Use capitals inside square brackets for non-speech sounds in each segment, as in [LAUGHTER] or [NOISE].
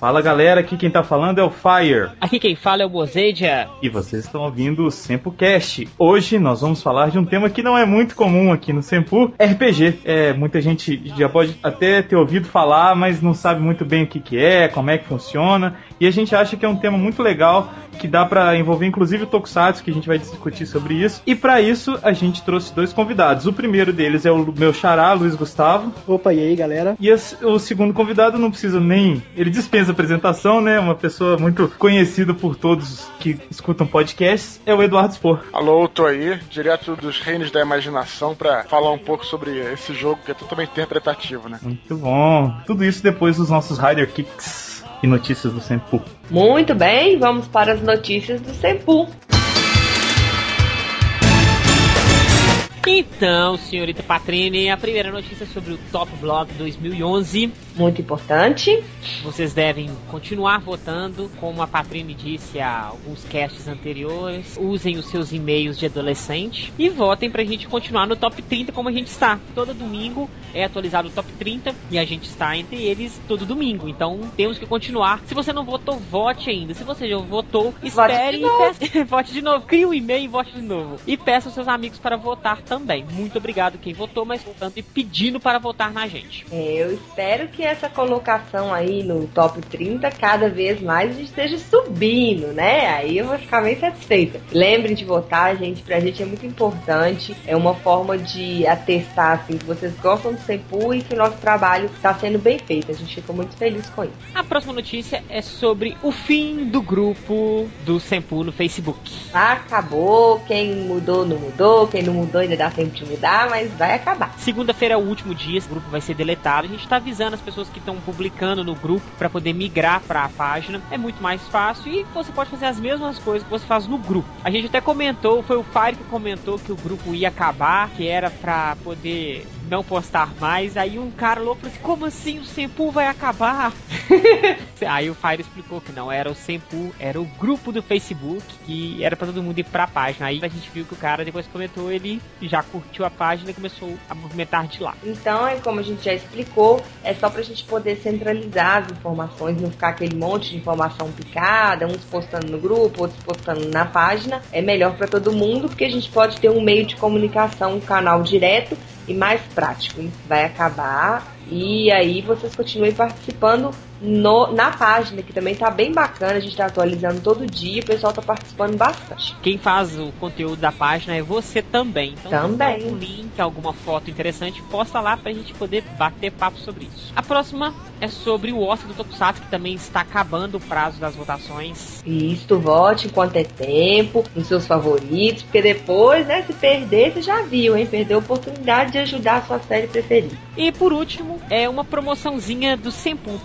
Fala galera, aqui quem tá falando é o Fire. Aqui quem fala é o Bozedia. E vocês estão ouvindo o SempoCast. Hoje nós vamos falar de um tema que não é muito comum aqui no Sempo, RPG. É, muita gente já pode até ter ouvido falar, mas não sabe muito bem o que, que é, como é que funciona. E a gente acha que é um tema muito legal, que dá para envolver inclusive o Tokusatsu, que a gente vai discutir sobre isso. E para isso a gente trouxe dois convidados. O primeiro deles é o meu xará, Luiz Gustavo. Opa, e aí galera? E o segundo convidado não precisa nem. Ele dispensa apresentação, né? Uma pessoa muito conhecida por todos que escutam podcasts. É o Eduardo Spor. Alô, tô aí, direto dos reinos da imaginação, para falar um pouco sobre esse jogo que é totalmente interpretativo, né? Muito bom. Tudo isso depois dos nossos Rider Kicks e notícias do Sempu. Muito bem, vamos para as notícias do Sempu. Então, senhorita Patrini, a primeira notícia sobre o Top Blog 2011. Muito importante. Vocês devem continuar votando, como a Patrini disse há alguns casts anteriores. Usem os seus e-mails de adolescente e votem pra gente continuar no top 30 como a gente está. Todo domingo é atualizado o top 30 e a gente está entre eles todo domingo. Então temos que continuar. Se você não votou, vote ainda. Se você já votou, espere vote e peça... [LAUGHS] vote de novo. Crie um e-mail e vote de novo. E peça aos seus amigos para votar também. Muito obrigado quem votou, mas votando e pedindo para votar na gente. É, eu espero que essa colocação aí no top 30 cada vez mais esteja subindo, né? Aí eu vou ficar bem satisfeita. Lembrem de votar, gente, pra gente é muito importante. É uma forma de atestar assim, que vocês gostam do Sempu e que o nosso trabalho está sendo bem feito. A gente fica muito feliz com isso. A próxima notícia é sobre o fim do grupo do Sempu no Facebook. Acabou, quem mudou não mudou, quem não mudou ainda dá tempo de mudar, mas vai acabar. Segunda-feira é o último dia, o grupo vai ser deletado. A gente está avisando as pessoas que estão publicando no grupo para poder migrar para a página. É muito mais fácil e você pode fazer as mesmas coisas que você faz no grupo. A gente até comentou, foi o Fire que comentou que o grupo ia acabar, que era para poder não postar mais. Aí um cara louco falou assim: Como assim o Sempu vai acabar? [LAUGHS] aí o Fire explicou que não era o Sempu, era o grupo do Facebook que era para todo mundo ir pra página. Aí a gente viu que o cara depois comentou, ele já curtiu a página e começou a movimentar de lá. Então, é como a gente já explicou, é só pra gente poder centralizar as informações, não ficar aquele monte de informação picada, uns postando no grupo, outros postando na página. É melhor para todo mundo porque a gente pode ter um meio de comunicação, um canal direto e mais prático. Vai acabar e aí vocês continuem participando no, na página, que também tá bem bacana, a gente tá atualizando todo dia, o pessoal tá participando bastante. Quem faz o conteúdo da página é você também. Então, também. um link, alguma foto interessante, posta lá pra gente poder bater papo sobre isso. A próxima é sobre o Oscar do Tokusatsu, que também está acabando o prazo das votações. Isso, vote enquanto é tempo, nos seus favoritos, porque depois, né, se perder, você já viu, hein? Perdeu a oportunidade de ajudar a sua série preferida. E por último, é uma promoçãozinha do Sempu.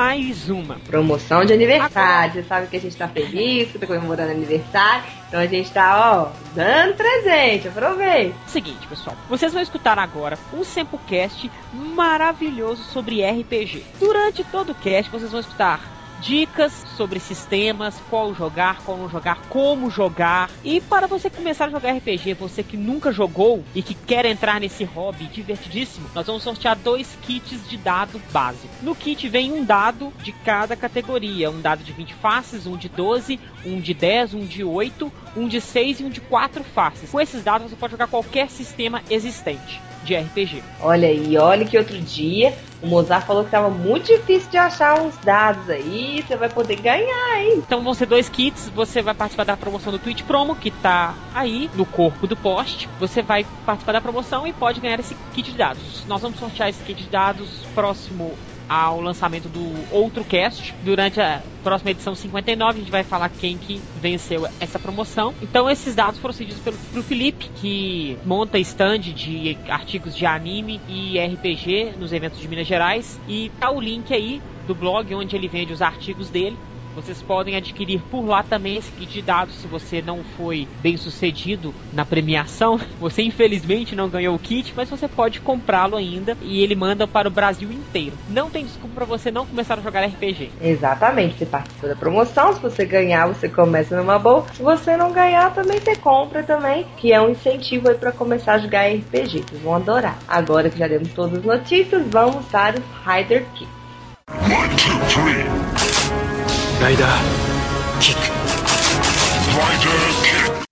Mais uma. Promoção de aniversário. Você sabe que a gente tá feliz, que tá comemorando aniversário. Então a gente tá, ó, dando presente. Aproveita. Seguinte, pessoal. Vocês vão escutar agora um SempuCast maravilhoso sobre RPG. Durante todo o cast, vocês vão escutar dicas sobre sistemas, qual jogar, qual não jogar, como jogar. E para você começar a jogar RPG, você que nunca jogou e que quer entrar nesse hobby divertidíssimo, nós vamos sortear dois kits de dado básico. No kit vem um dado de cada categoria, um dado de 20 faces, um de 12, um de 10, um de 8, um de 6 e um de 4 faces. Com esses dados você pode jogar qualquer sistema existente de RPG. Olha aí, olha que outro dia o Mozart falou que tava muito difícil de achar uns dados aí, você vai poder ganhar, hein? Então vão ser dois kits, você vai participar da promoção do Twitch Promo, que tá aí no corpo do post. Você vai participar da promoção e pode ganhar esse kit de dados. Nós vamos sortear esse kit de dados próximo ao lançamento do outro cast. Durante a próxima edição 59, a gente vai falar quem que venceu essa promoção. Então, esses dados foram cedidos pelo pro Felipe, que monta stand de artigos de anime e RPG nos eventos de Minas Gerais. E tá o link aí do blog onde ele vende os artigos dele. Vocês podem adquirir por lá também esse kit de dados se você não foi bem sucedido na premiação. [LAUGHS] Você infelizmente não ganhou o kit, mas você pode comprá-lo ainda e ele manda para o Brasil inteiro. Não tem desculpa para você não começar a jogar RPG. Exatamente, você participa da promoção, se você ganhar, você começa numa boa. Se você não ganhar, também você compra também, que é um incentivo aí para começar a jogar RPG. Vocês vão adorar. Agora que já demos todas as notícias, vamos para os Rider Kits. One, two, three.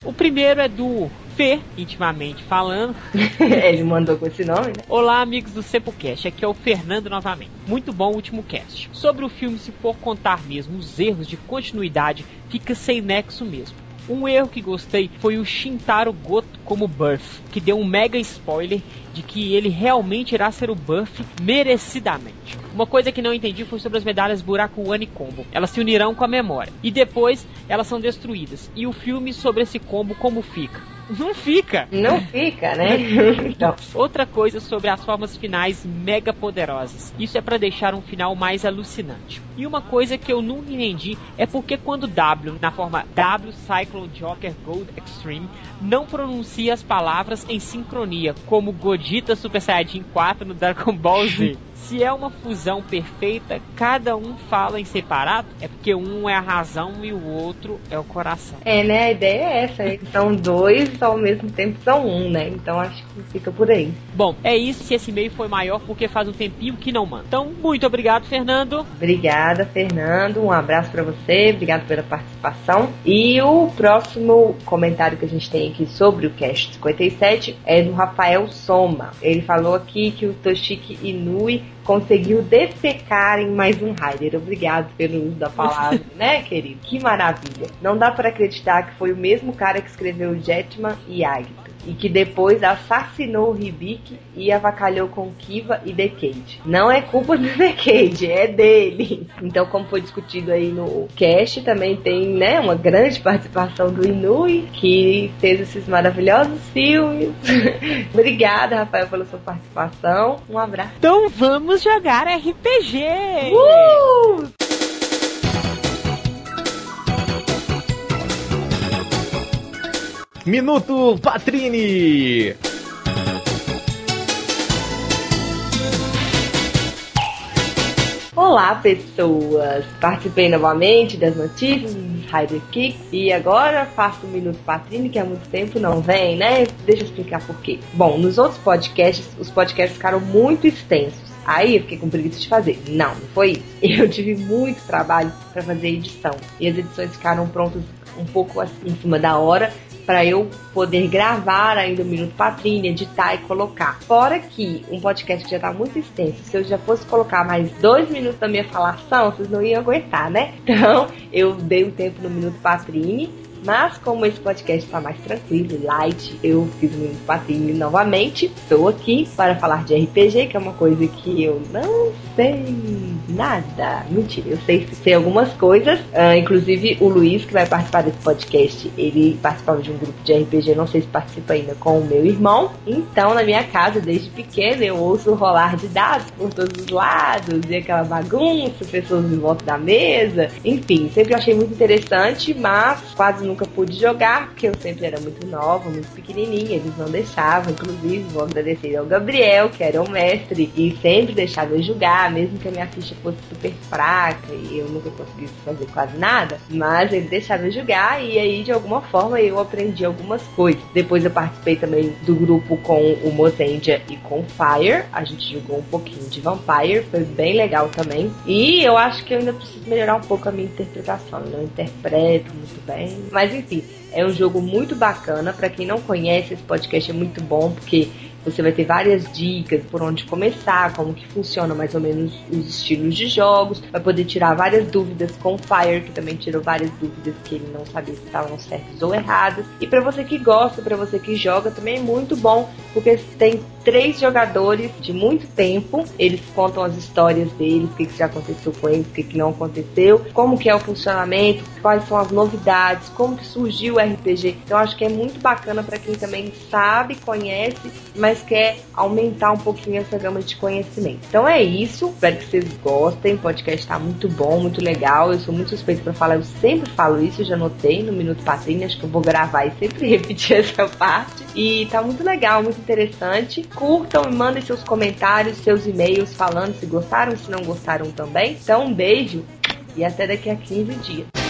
O primeiro é do Fê, intimamente falando. [LAUGHS] Ele mandou com esse nome, né? Olá, amigos do Sepulcast, aqui é o Fernando novamente. Muito bom o último cast. Sobre o filme, se for contar mesmo os erros de continuidade, fica sem nexo mesmo. Um erro que gostei foi o Shintaro Goto como Buff, que deu um mega spoiler de que ele realmente irá ser o Buff merecidamente. Uma coisa que não entendi foi sobre as medalhas Buraco One e Combo. Elas se unirão com a memória. E depois elas são destruídas. E o filme sobre esse combo como fica? Não fica. Não fica, né? [LAUGHS] Não. Outra coisa sobre as formas finais mega poderosas. Isso é para deixar um final mais alucinante. E uma coisa que eu nunca entendi é porque quando W, na forma W Cyclone Joker Gold Extreme, não pronuncia as palavras em sincronia, como Godita Super Saiyajin 4 no Dragon Ball Z se é uma fusão perfeita, cada um fala em separado, é porque um é a razão e o outro é o coração. É, né? A ideia é essa. São dois ao mesmo tempo são um, né? Então acho que fica por aí. Bom, é isso. Se esse e-mail foi maior, porque faz um tempinho que não manda. Então, muito obrigado, Fernando. Obrigada, Fernando. Um abraço para você. Obrigado pela participação. E o próximo comentário que a gente tem aqui sobre o Cast 57 é do Rafael Soma. Ele falou aqui que o Toshiki Inui conseguiu defecar em mais um Rider. Obrigado pelo uso da palavra, [LAUGHS] né, querido? Que maravilha. Não dá para acreditar que foi o mesmo cara que escreveu Jetman e Agito e que depois assassinou o Hibiki e avacalhou com Kiva e Decade. Não é culpa do [LAUGHS] Decade, é dele. Então, como foi discutido aí no cast, também tem né, uma grande participação do Inui, que fez esses maravilhosos filmes. [LAUGHS] Obrigada, Rafael, pela sua participação. Um abraço. Então vamos jogar RPG! Uh! Minuto Patrini! Olá, pessoas! Participei novamente das notícias dos Rider Kicks e agora faço o Minuto Patrini, que há muito tempo não vem, né? Deixa eu explicar por quê. Bom, nos outros podcasts, os podcasts ficaram muito extensos. Aí eu fiquei com preguiça de fazer. Não, não foi isso. [LAUGHS] Eu tive muito trabalho para fazer edição. E as edições ficaram prontas um pouco assim, em cima da hora para eu poder gravar ainda o Minuto Patrínia, editar e colocar. Fora que um podcast que já tá muito extenso, se eu já fosse colocar mais dois minutos da minha falação, vocês não iam aguentar, né? Então, eu dei um tempo no Minuto Patrine mas como esse podcast está mais tranquilo, light, eu fiz um patinho novamente. Estou aqui para falar de RPG, que é uma coisa que eu não sei nada. Mentira, eu sei, sei algumas coisas. Uh, inclusive o Luiz, que vai participar desse podcast, ele participava de um grupo de RPG, não sei se participa ainda com o meu irmão. Então, na minha casa, desde pequena, eu ouço rolar de dados por todos os lados, e aquela bagunça, pessoas em volta da mesa. Enfim, sempre achei muito interessante, mas quase nunca pude jogar, porque eu sempre era muito nova, muito pequenininha, eles não deixavam. Inclusive, vou agradecer ao Gabriel, que era o mestre, e sempre deixava eu jogar, mesmo que a minha ficha fosse super fraca e eu nunca conseguisse fazer quase nada. Mas ele deixava eu jogar, e aí, de alguma forma, eu aprendi algumas coisas. Depois eu participei também do grupo com o Mozendia e com Fire. A gente jogou um pouquinho de Vampire, foi bem legal também. E eu acho que eu ainda preciso melhorar um pouco a minha interpretação. Eu não interpreto muito bem, mas enfim, é um jogo muito bacana. Para quem não conhece, esse podcast é muito bom porque você vai ter várias dicas por onde começar, como que funciona mais ou menos os estilos de jogos, vai poder tirar várias dúvidas com o Fire, que também tirou várias dúvidas que ele não sabia se estavam certas ou erradas. E para você que gosta, para você que joga, também é muito bom, porque tem três jogadores de muito tempo, eles contam as histórias deles, o que, que já aconteceu com eles, o que, que não aconteceu, como que é o funcionamento, quais são as novidades, como que surgiu o RPG. Então acho que é muito bacana para quem também sabe, conhece, mas mas quer aumentar um pouquinho essa gama de conhecimento. Então é isso, espero que vocês gostem. O podcast tá muito bom, muito legal. Eu sou muito suspeito para falar, eu sempre falo isso, já notei no Minuto Patrinha, acho que eu vou gravar e sempre [LAUGHS] repetir essa parte. E tá muito legal, muito interessante. Curtam e mandem seus comentários, seus e-mails falando se gostaram, se não gostaram também. Então um beijo e até daqui a 15 dias.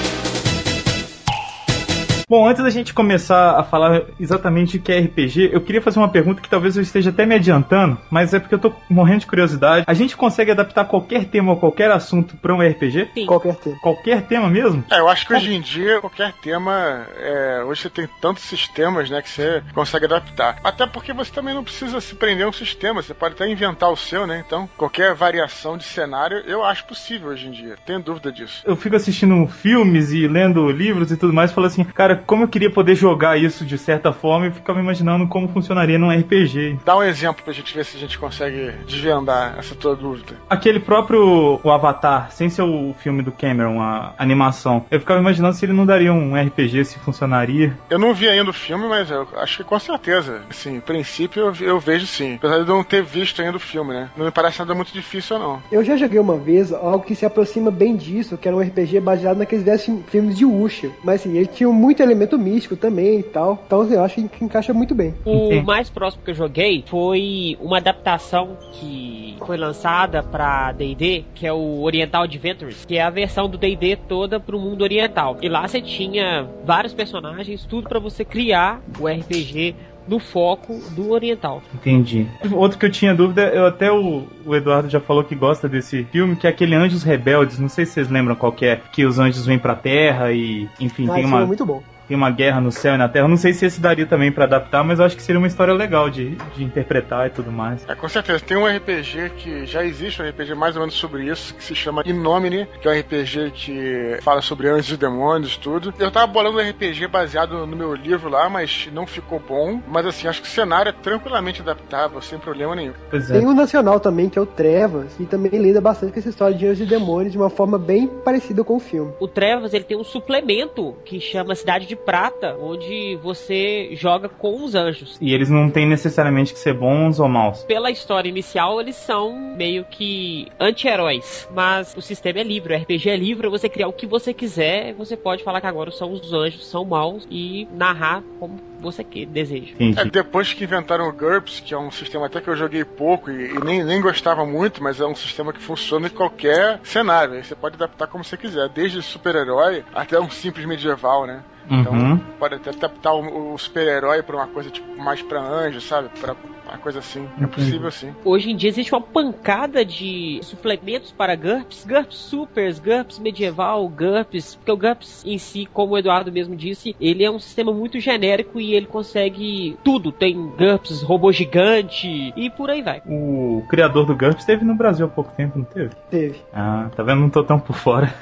Bom, antes da gente começar a falar exatamente o que é RPG, eu queria fazer uma pergunta que talvez eu esteja até me adiantando, mas é porque eu tô morrendo de curiosidade. A gente consegue adaptar qualquer tema ou qualquer assunto para um RPG? Sim. Qualquer tema. Qualquer tema mesmo? É, eu acho que hoje em dia, qualquer tema, é, hoje você tem tantos sistemas, né, que você consegue adaptar. Até porque você também não precisa se prender a um sistema, você pode até inventar o seu, né? Então, qualquer variação de cenário, eu acho possível hoje em dia. Tenho dúvida disso. Eu fico assistindo filmes e lendo livros e tudo mais, e falo assim, cara, como eu queria poder jogar isso de certa forma e ficava imaginando como funcionaria num RPG. Dá um exemplo pra gente ver se a gente consegue desvendar essa tua dúvida. Aquele próprio o Avatar, sem ser o filme do Cameron, a animação, eu ficava imaginando se ele não daria um RPG, se funcionaria. Eu não vi ainda o filme, mas eu acho que com certeza. Assim, em princípio eu, eu vejo sim. Apesar de eu não ter visto ainda o filme, né? Não me parece nada muito difícil, não. Eu já joguei uma vez algo que se aproxima bem disso, que era um RPG baseado naqueles 10 filmes de Usha. Mas assim, ele tinha muito elemento místico também e tal. Então assim, eu acho que encaixa muito bem. O mais próximo que eu joguei foi uma adaptação que foi lançada pra D&D, que é o Oriental Adventures, que é a versão do D&D toda pro mundo oriental. E lá você tinha vários personagens, tudo pra você criar o RPG no foco do oriental. Entendi. Outro que eu tinha dúvida, eu até o, o Eduardo já falou que gosta desse filme, que é aquele Anjos Rebeldes. Não sei se vocês lembram qual que é, que os anjos vêm pra Terra e, enfim, Ah, tem filme é uma, muito bom. Tem uma guerra no céu e na Terra. Eu não sei se esse daria também pra adaptar, mas eu acho que seria uma história legal de, de interpretar e tudo mais. É, com certeza. Tem um RPG que já existe, um RPG mais ou menos sobre isso, que se chama Inomine, que é um RPG que fala sobre anjos e demônios, tudo. Eu tava bolando um RPG baseado no meu livro lá, mas não ficou bom. Mas assim, acho que o cenário é tranquilamente adaptável, sem problema nenhum. Pois é. Tem um nacional também, que é o Trevas, e também lida bastante com essa história de anjos e demônios de uma forma bem parecida com o filme. O Trevas ele tem um suplemento que chama Cidade de Prata, onde você joga com os anjos. E eles não têm necessariamente que ser bons ou maus. Pela história inicial, eles são meio que anti-heróis. Mas o sistema é livre, o RPG é livre, você criar o que você quiser. Você pode falar que agora são os anjos, são maus, e narrar como você que deseja. É, depois que inventaram o GURPS, que é um sistema até que eu joguei pouco e, e nem, nem gostava muito, mas é um sistema que funciona em qualquer cenário. Aí você pode adaptar como você quiser, desde super-herói até um simples medieval, né? Então, Uhum. pode até adaptar o, o super-herói pra uma coisa tipo mais pra anjo, sabe? Pra uma coisa assim. É possível sim. Hoje em dia existe uma pancada de suplementos para GURPS, GURPS Supers, GURPS Medieval, GURPS, porque o GURPS em si, como o Eduardo mesmo disse, ele é um sistema muito genérico e ele consegue tudo. Tem GURPS, robô gigante e por aí vai. O criador do GURPS esteve no Brasil há pouco tempo, não teve? Teve. Ah, tá vendo? Não tô tão por fora.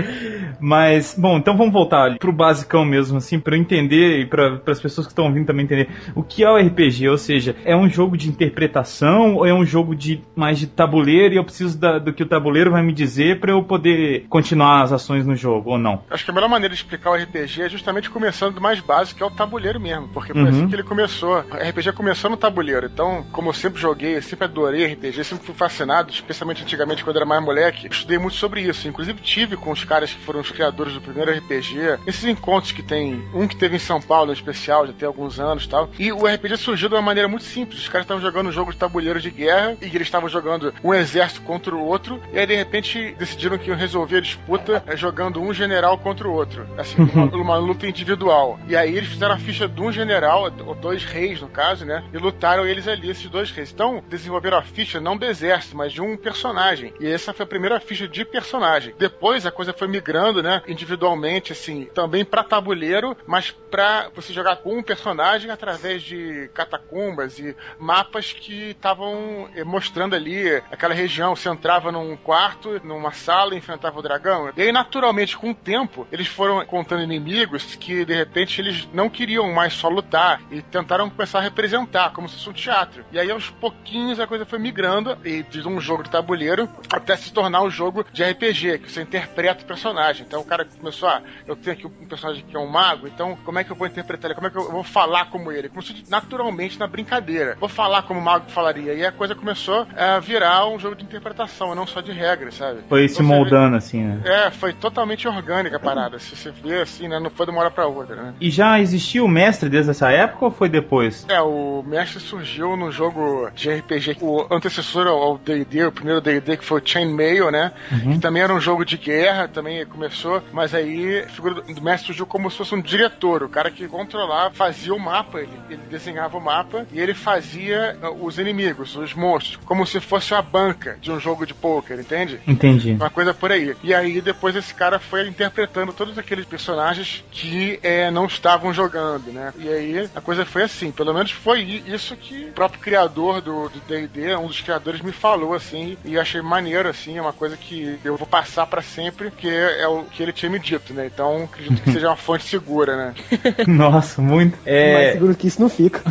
[LAUGHS] Mas, bom, então vamos voltar ali pro basicão mesmo, assim, pra eu entender e para as pessoas que estão ouvindo também entender o que é o RPG, ou seja, é um jogo de interpretação ou é um jogo de mais de tabuleiro e eu preciso da- do que o tabuleiro vai me dizer pra eu poder continuar as ações no jogo, ou não? Acho que a melhor maneira de explicar o RPG é justamente começando do mais básico, que é o tabuleiro mesmo. Porque foi Uhum. assim que ele começou. O RPG começou no tabuleiro. Então, como eu sempre joguei, eu sempre adorei RPG, sempre fui fascinado, especialmente antigamente quando era mais moleque, estudei muito sobre isso. Inclusive tive com os caras que foram os criadores do primeiro RPG, esses encontros que tem, um que teve em São Paulo em especial, já tem alguns anos e tal. E o RPG surgiu de uma maneira muito simples. Os caras estavam jogando um jogo de tabuleiro de guerra e eles estavam jogando um exército contra o outro. E aí, de repente, decidiram que iam resolver a disputa eh, jogando um general contra o outro. Assim, [LAUGHS] uma, uma luta individual. E aí eles fizeram a ficha de um general, ou dois reis no caso, né? E lutaram eles ali, esses dois reis. Então, desenvolveram a ficha não do exército, mas de um personagem. E essa foi a primeira ficha de personagem. Depois a coisa foi migrando, né? Individualmente, assim, também pra tabuleiro, mas pra você jogar com um personagem através de catacumbas e mapas que estavam eh, mostrando ali aquela região. Você entrava num quarto, numa sala, enfrentava o dragão. E aí, naturalmente, com o tempo, eles foram contando inimigos que, de repente, eles não queriam mais só lutar e tentaram começar a representar, como se fosse um teatro. E aí, aos pouquinhos, a coisa foi migrando e de um jogo de tabuleiro até se tornar um jogo de RPG, que você interpreta o personagem. Então, o cara começou a. Eu tenho aqui um personagem que é um mago, então como é que eu vou interpretar ele? Como é que eu vou falar como ele? Começou naturalmente na brincadeira. Vou falar como o mago falaria. E a coisa começou a virar um jogo de interpretação, não só de regras, sabe? Foi se moldando, assim, né? É, foi totalmente orgânica a parada. Se você vê assim, né? Não foi de uma hora pra outra, né? E já existia o mestre desde essa época ou foi depois? É, o mestre surgiu no jogo de RPG, o antecessor ao D&D, o primeiro D&D que foi o Chainmail, né? Uhum. Que também era um jogo de guerra, também começou, mas aí a figura do mestre surgiu como como se fosse um diretor, o cara que controlava, fazia o mapa, ele, ele desenhava o mapa e ele fazia uh, os inimigos, os monstros, como se fosse uma banca de um jogo de pôquer, entende? Entendi. Uma coisa por aí. E aí depois esse cara foi interpretando todos aqueles personagens que é, não estavam jogando, né? E aí a coisa foi assim, pelo menos foi isso que o próprio criador do D&D, um dos criadores me falou assim, e achei maneiro assim, é uma coisa que eu vou passar para sempre, que é, é, o que ele tinha me dito, né? Então acredito que seja uma fonte segura, né? [LAUGHS] Nossa, muito. É... Mais seguro que isso não fica.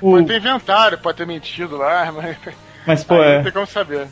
Pode ter inventado, pode ter mentido lá, [LAUGHS] mas. Mas, pô, é. Não tem como saber.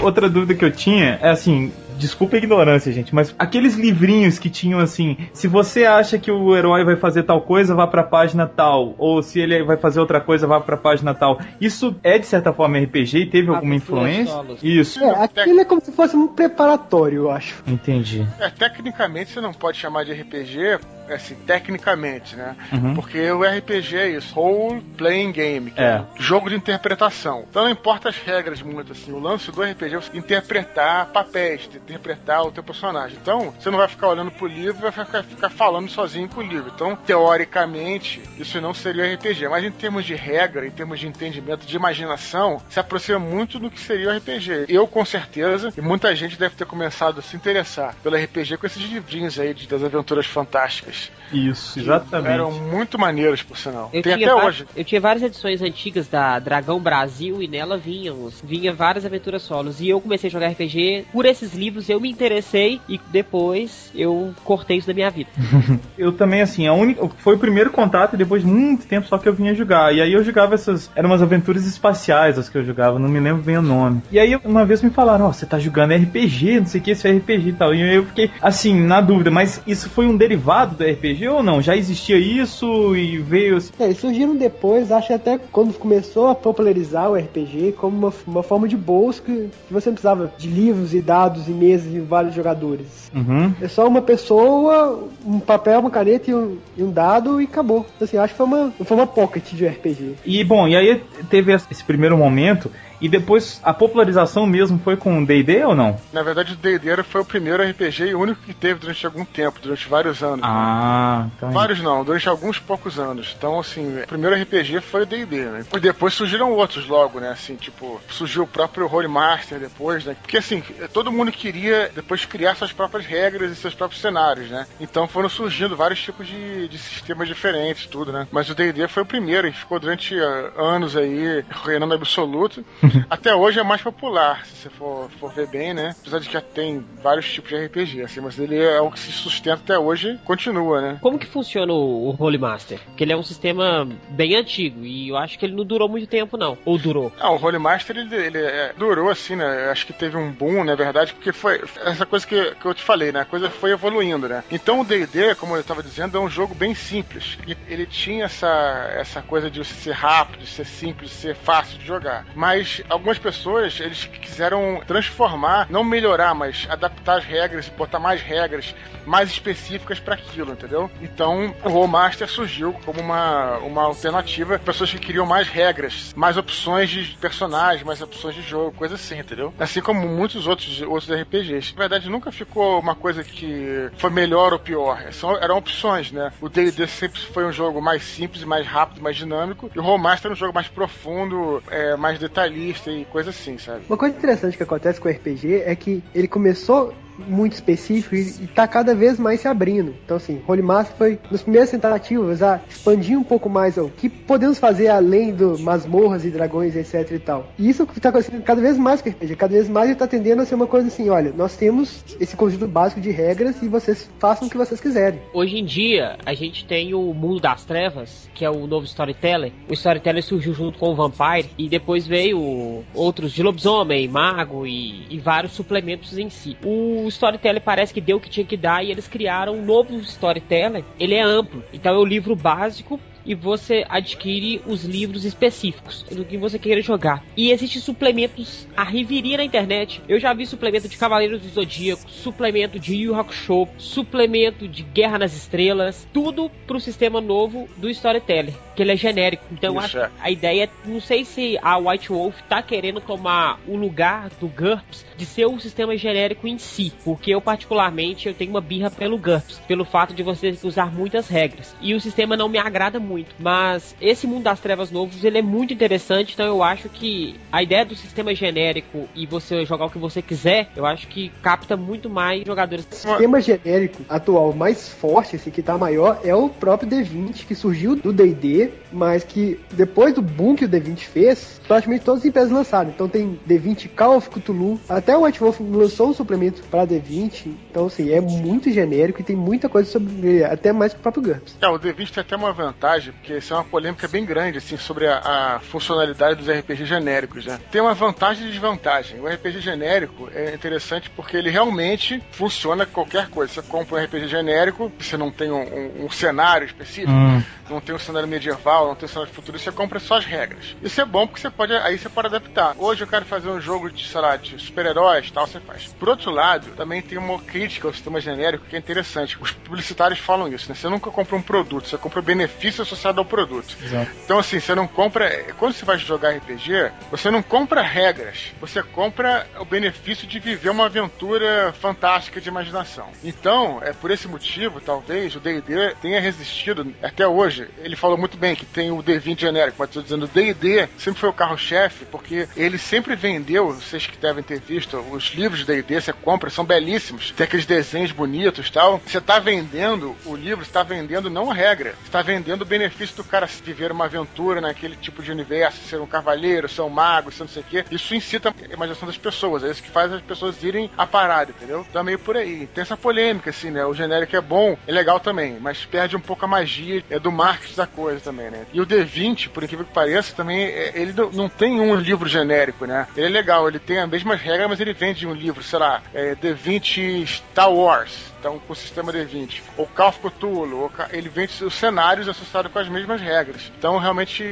Outra dúvida que eu tinha é assim, desculpa a ignorância, gente, mas aqueles livrinhos que tinham assim, se você acha que o herói vai fazer tal coisa, vá pra página tal, ou se ele vai fazer outra coisa, vá pra página tal. Isso é de certa forma RPG e teve alguma influência? Isso. É, aquilo é como se fosse um preparatório, eu acho. Entendi. É, tecnicamente você não pode chamar de RPG assim, tecnicamente, né? Uhum. Porque o RPG é isso, role playing game, que é. é jogo de interpretação. Então não importa as regras muito assim, o lance do RPG é você interpretar papéis, interpretar o teu personagem. Então, você não vai ficar olhando pro livro e vai ficar, ficar falando sozinho com o livro. Então, teoricamente, isso não seria RPG, mas em termos de regra, em termos de entendimento, de imaginação, se aproxima muito do que seria o RPG. Eu, com certeza, e muita gente deve ter começado a se interessar pelo RPG com esses livrinhos aí de, das aventuras fantásticas. Isso, exatamente. Eram muito maneiros, por sinal. Eu Tem até hoje. Eu tinha várias edições antigas da Dragão Brasil e nela vinham, vinha várias aventuras solos. E eu comecei a jogar RPG por esses livros, eu me interessei e depois eu cortei isso da minha vida. [LAUGHS] eu também, assim, a única. Foi o primeiro contato e depois de muito tempo só que eu vinha jogar. E aí eu jogava essas. Eram umas aventuras espaciais as que eu jogava, não me lembro bem o nome. E aí uma vez me falaram, ó, oh, você tá jogando RPG, não sei o que, isso é RPG e tal. E eu fiquei, assim, na dúvida, mas isso foi um derivado do RPG ou não? Já existia isso e veio. Assim... É, eles surgiram depois, acho até quando começou a popularizar o RPG como uma, uma forma de bolsa que, você não precisava de livros e dados e mesas e vários jogadores. Uhum. É só uma pessoa, um papel, uma caneta e um, e um dado e acabou. Assim, acho que foi uma, foi uma pocket de RPG. E bom, e aí teve esse primeiro momento e depois a popularização mesmo foi com o D&D ou não? Na verdade, o D&D foi o primeiro RPG e o único que teve durante algum tempo, durante vários anos. Ah, né? então... Vários não, durante alguns poucos anos. Então, assim, o primeiro RPG foi o D&D, né? E depois surgiram outros logo, né? Assim, tipo, surgiu o próprio Holy Master depois, né? Porque, assim, todo mundo queria depois criar suas próprias regras e seus próprios cenários, né? Então foram surgindo vários tipos de, de sistemas diferentes, tudo, né? Mas o D&D foi o primeiro e ficou durante uh, anos aí, reinando absoluto. [LAUGHS] Até hoje é mais popular, se você for, for ver bem, né? Apesar de que já tem vários tipos de RPG, assim, mas ele é o que se sustenta até hoje, continua, né? Como que funciona o, Holy Master? Porque ele é um sistema bem antigo e eu acho que ele não durou muito tempo, não. Ou durou? Não, o Holy Master ele, ele é, durou assim, né? Eu acho que teve um boom, na verdade, porque foi essa coisa que, que eu te falei, né? A coisa foi evoluindo, né? Então o D&D, como eu estava dizendo, é um jogo bem simples. E ele tinha essa, essa coisa de ser rápido, de ser simples, de ser fácil de jogar. Mas algumas pessoas, eles quiseram transformar, não melhorar, mas adaptar as regras botar mais regras mais específicas para aquilo, entendeu? Então, o Rollmaster surgiu como uma, uma alternativa pessoas que queriam mais regras, mais opções de personagens, mais opções de jogo, coisa assim, entendeu? Assim como muitos outros, outros RPGs. Na verdade, nunca ficou uma coisa que foi melhor ou pior. São, eram opções, né? O D&D sempre foi um jogo mais simples, mais rápido, mais dinâmico, e o Rollmaster é um jogo mais profundo, é, mais detalhista, e coisa assim, sabe? Uma coisa interessante que acontece com o RPG é que ele começou muito específico e, está cada vez mais se abrindo. Então, assim, Holy Master foi nos primeiras tentativas a expandir um pouco mais o que podemos fazer além do masmorras e dragões, etc e tal. E isso está acontecendo cada vez mais com RPG, cada vez mais ele está tendendo a ser uma coisa assim: olha, nós temos esse conjunto básico de regras e vocês façam o que vocês quiserem. Hoje em dia, a gente tem o Mundo das Trevas, que é o novo Storyteller. O Storyteller surgiu junto com o Vampire e depois veio outros de lobisomem, mago e, e vários suplementos em si. O o Storyteller parece que deu o que tinha que dar e eles criaram um novo Storyteller. Ele é amplo. Então é o livro básico e você adquire os livros específicos do que você queira jogar. E existem suplementos a riveria na internet. Eu já vi suplemento de Cavaleiros do Zodíaco, suplemento de Yu Hakusho, suplemento de Guerra nas Estrelas, tudo pro sistema novo do Storyteller, que ele é genérico. Então a, é. a ideia, não sei se a White Wolf tá querendo tomar o lugar do GURPS de ser um sistema genérico em si, porque eu particularmente eu tenho uma birra pelo GURPS, pelo fato de você usar muitas regras. E o sistema não me agrada muito, mas esse mundo das trevas novos, ele é muito interessante, então eu acho que a ideia do sistema genérico e você jogar o que você quiser, eu acho que capta muito mais jogadores. O sistema genérico atual mais forte, assim, que tá maior, é o próprio D20, que surgiu do D&D, mas que depois do boom que o D20 fez, praticamente todas as empresas lançaram. Então tem D20 Call of Cthulhu, até o White Wolf lançou um suplemento para D20, então assim, é muito genérico e tem muita coisa sobre, até mais que o próprio GURPS. É, o D20 tem até uma vantagem, porque isso é uma polêmica bem grande, assim, sobre a, a funcionalidade dos RPG genéricos, né? Tem uma vantagem e desvantagem. O RPG genérico é interessante porque ele realmente funciona com qualquer coisa. Você compra um RPG genérico, você não tem um, um- um cenário específico, Hum. não tem um cenário medieval, não tem um cenário futurista, você compra só as regras. Isso é bom porque você pode, aí você pode adaptar. Hoje eu quero fazer um jogo de, sei lá, de super-heróis tal, você faz. Por outro lado, também tem uma crítica ao sistema genérico que é interessante. Os publicitários falam isso, né? Você nunca compra um produto, você compra o benefício associado ao produto. Exato. Então, assim, você não compra. Quando você vai jogar RPG, você não compra regras, você compra o benefício de viver uma aventura fantástica de imaginação. Então, é por esse motivo, talvez, o DD tenha resistido até hoje. Ele falou muito bem que tem o D20 genérico, mas estou dizendo, o DD sempre foi o carro-chefe, porque ele sempre vendeu, vocês que devem ter visto, os livros de DD, você compra, são belíssimos, tem aqueles desenhos bonitos tal. Você está vendendo o livro, está vendendo não a regra, está vendendo o benefício do cara viver uma aventura naquele tipo de universo, ser um cavaleiro, ser um mago, ser não sei o quê. Isso incita a imaginação das pessoas, é isso que faz as pessoas irem à parada, entendeu? Então é meio por aí. Tem essa polêmica, assim, né? O genérico é bom, é legal também, mas perde um pouco a magia é do marketing da coisa também, né? E o D20, por incrível que pareça, também, é- ele não tem um livro genérico, né? Ele é legal, ele tem as mesmas regras, mas ele vende um livro, sei lá, é D20 Star Wars, então com o sistema D20. Ou Call of Cthulhu, ele vende os cenários associados com as mesmas regras. Então realmente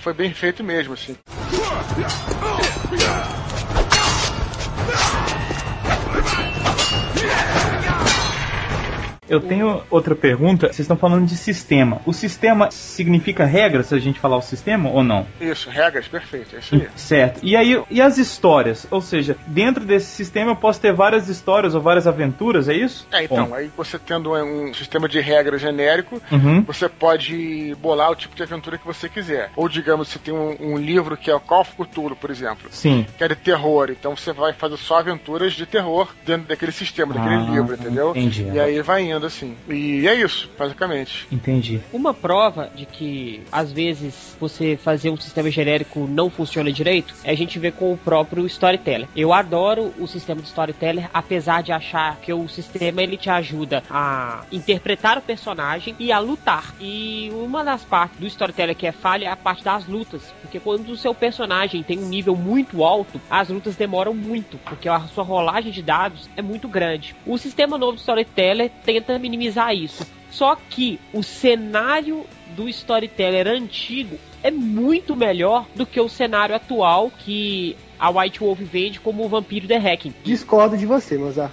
foi bem feito mesmo, assim. Eu tenho outra pergunta. Vocês estão falando de sistema. O sistema significa regra se a gente falar o sistema ou não? Isso, regras, perfeito, é isso aí. Certo. E aí, e as histórias? Ou seja, dentro desse sistema eu posso ter várias histórias ou várias aventuras, é isso? É, então, Bom. aí você tendo um sistema de regra genérico, Uhum. você pode bolar o tipo de aventura que você quiser. Ou, digamos, você tem um, um livro que é o Call of Cthulhu, por exemplo, Sim. que é de terror, então você vai fazer só aventuras de terror dentro daquele sistema, daquele Ah, livro, entendeu? entendi. E aí vai indo assim. E é isso, basicamente. Entendi. Uma prova de que às vezes você fazer um sistema genérico não funciona direito é a gente ver com o próprio Storyteller. Eu adoro o sistema de Storyteller, apesar de achar que o sistema ele te ajuda a interpretar o personagem e a lutar. E uma das partes do Storyteller que é falha é a parte das lutas, porque quando o seu personagem tem um nível muito alto, as lutas demoram muito, porque a sua rolagem de dados é muito grande. O sistema novo do Storyteller tenta minimizar isso. Só que o cenário do Storyteller antigo é muito melhor do que o cenário atual que a White Wolf vende como o Vampiro The Hacking. Discordo de você, Mozart.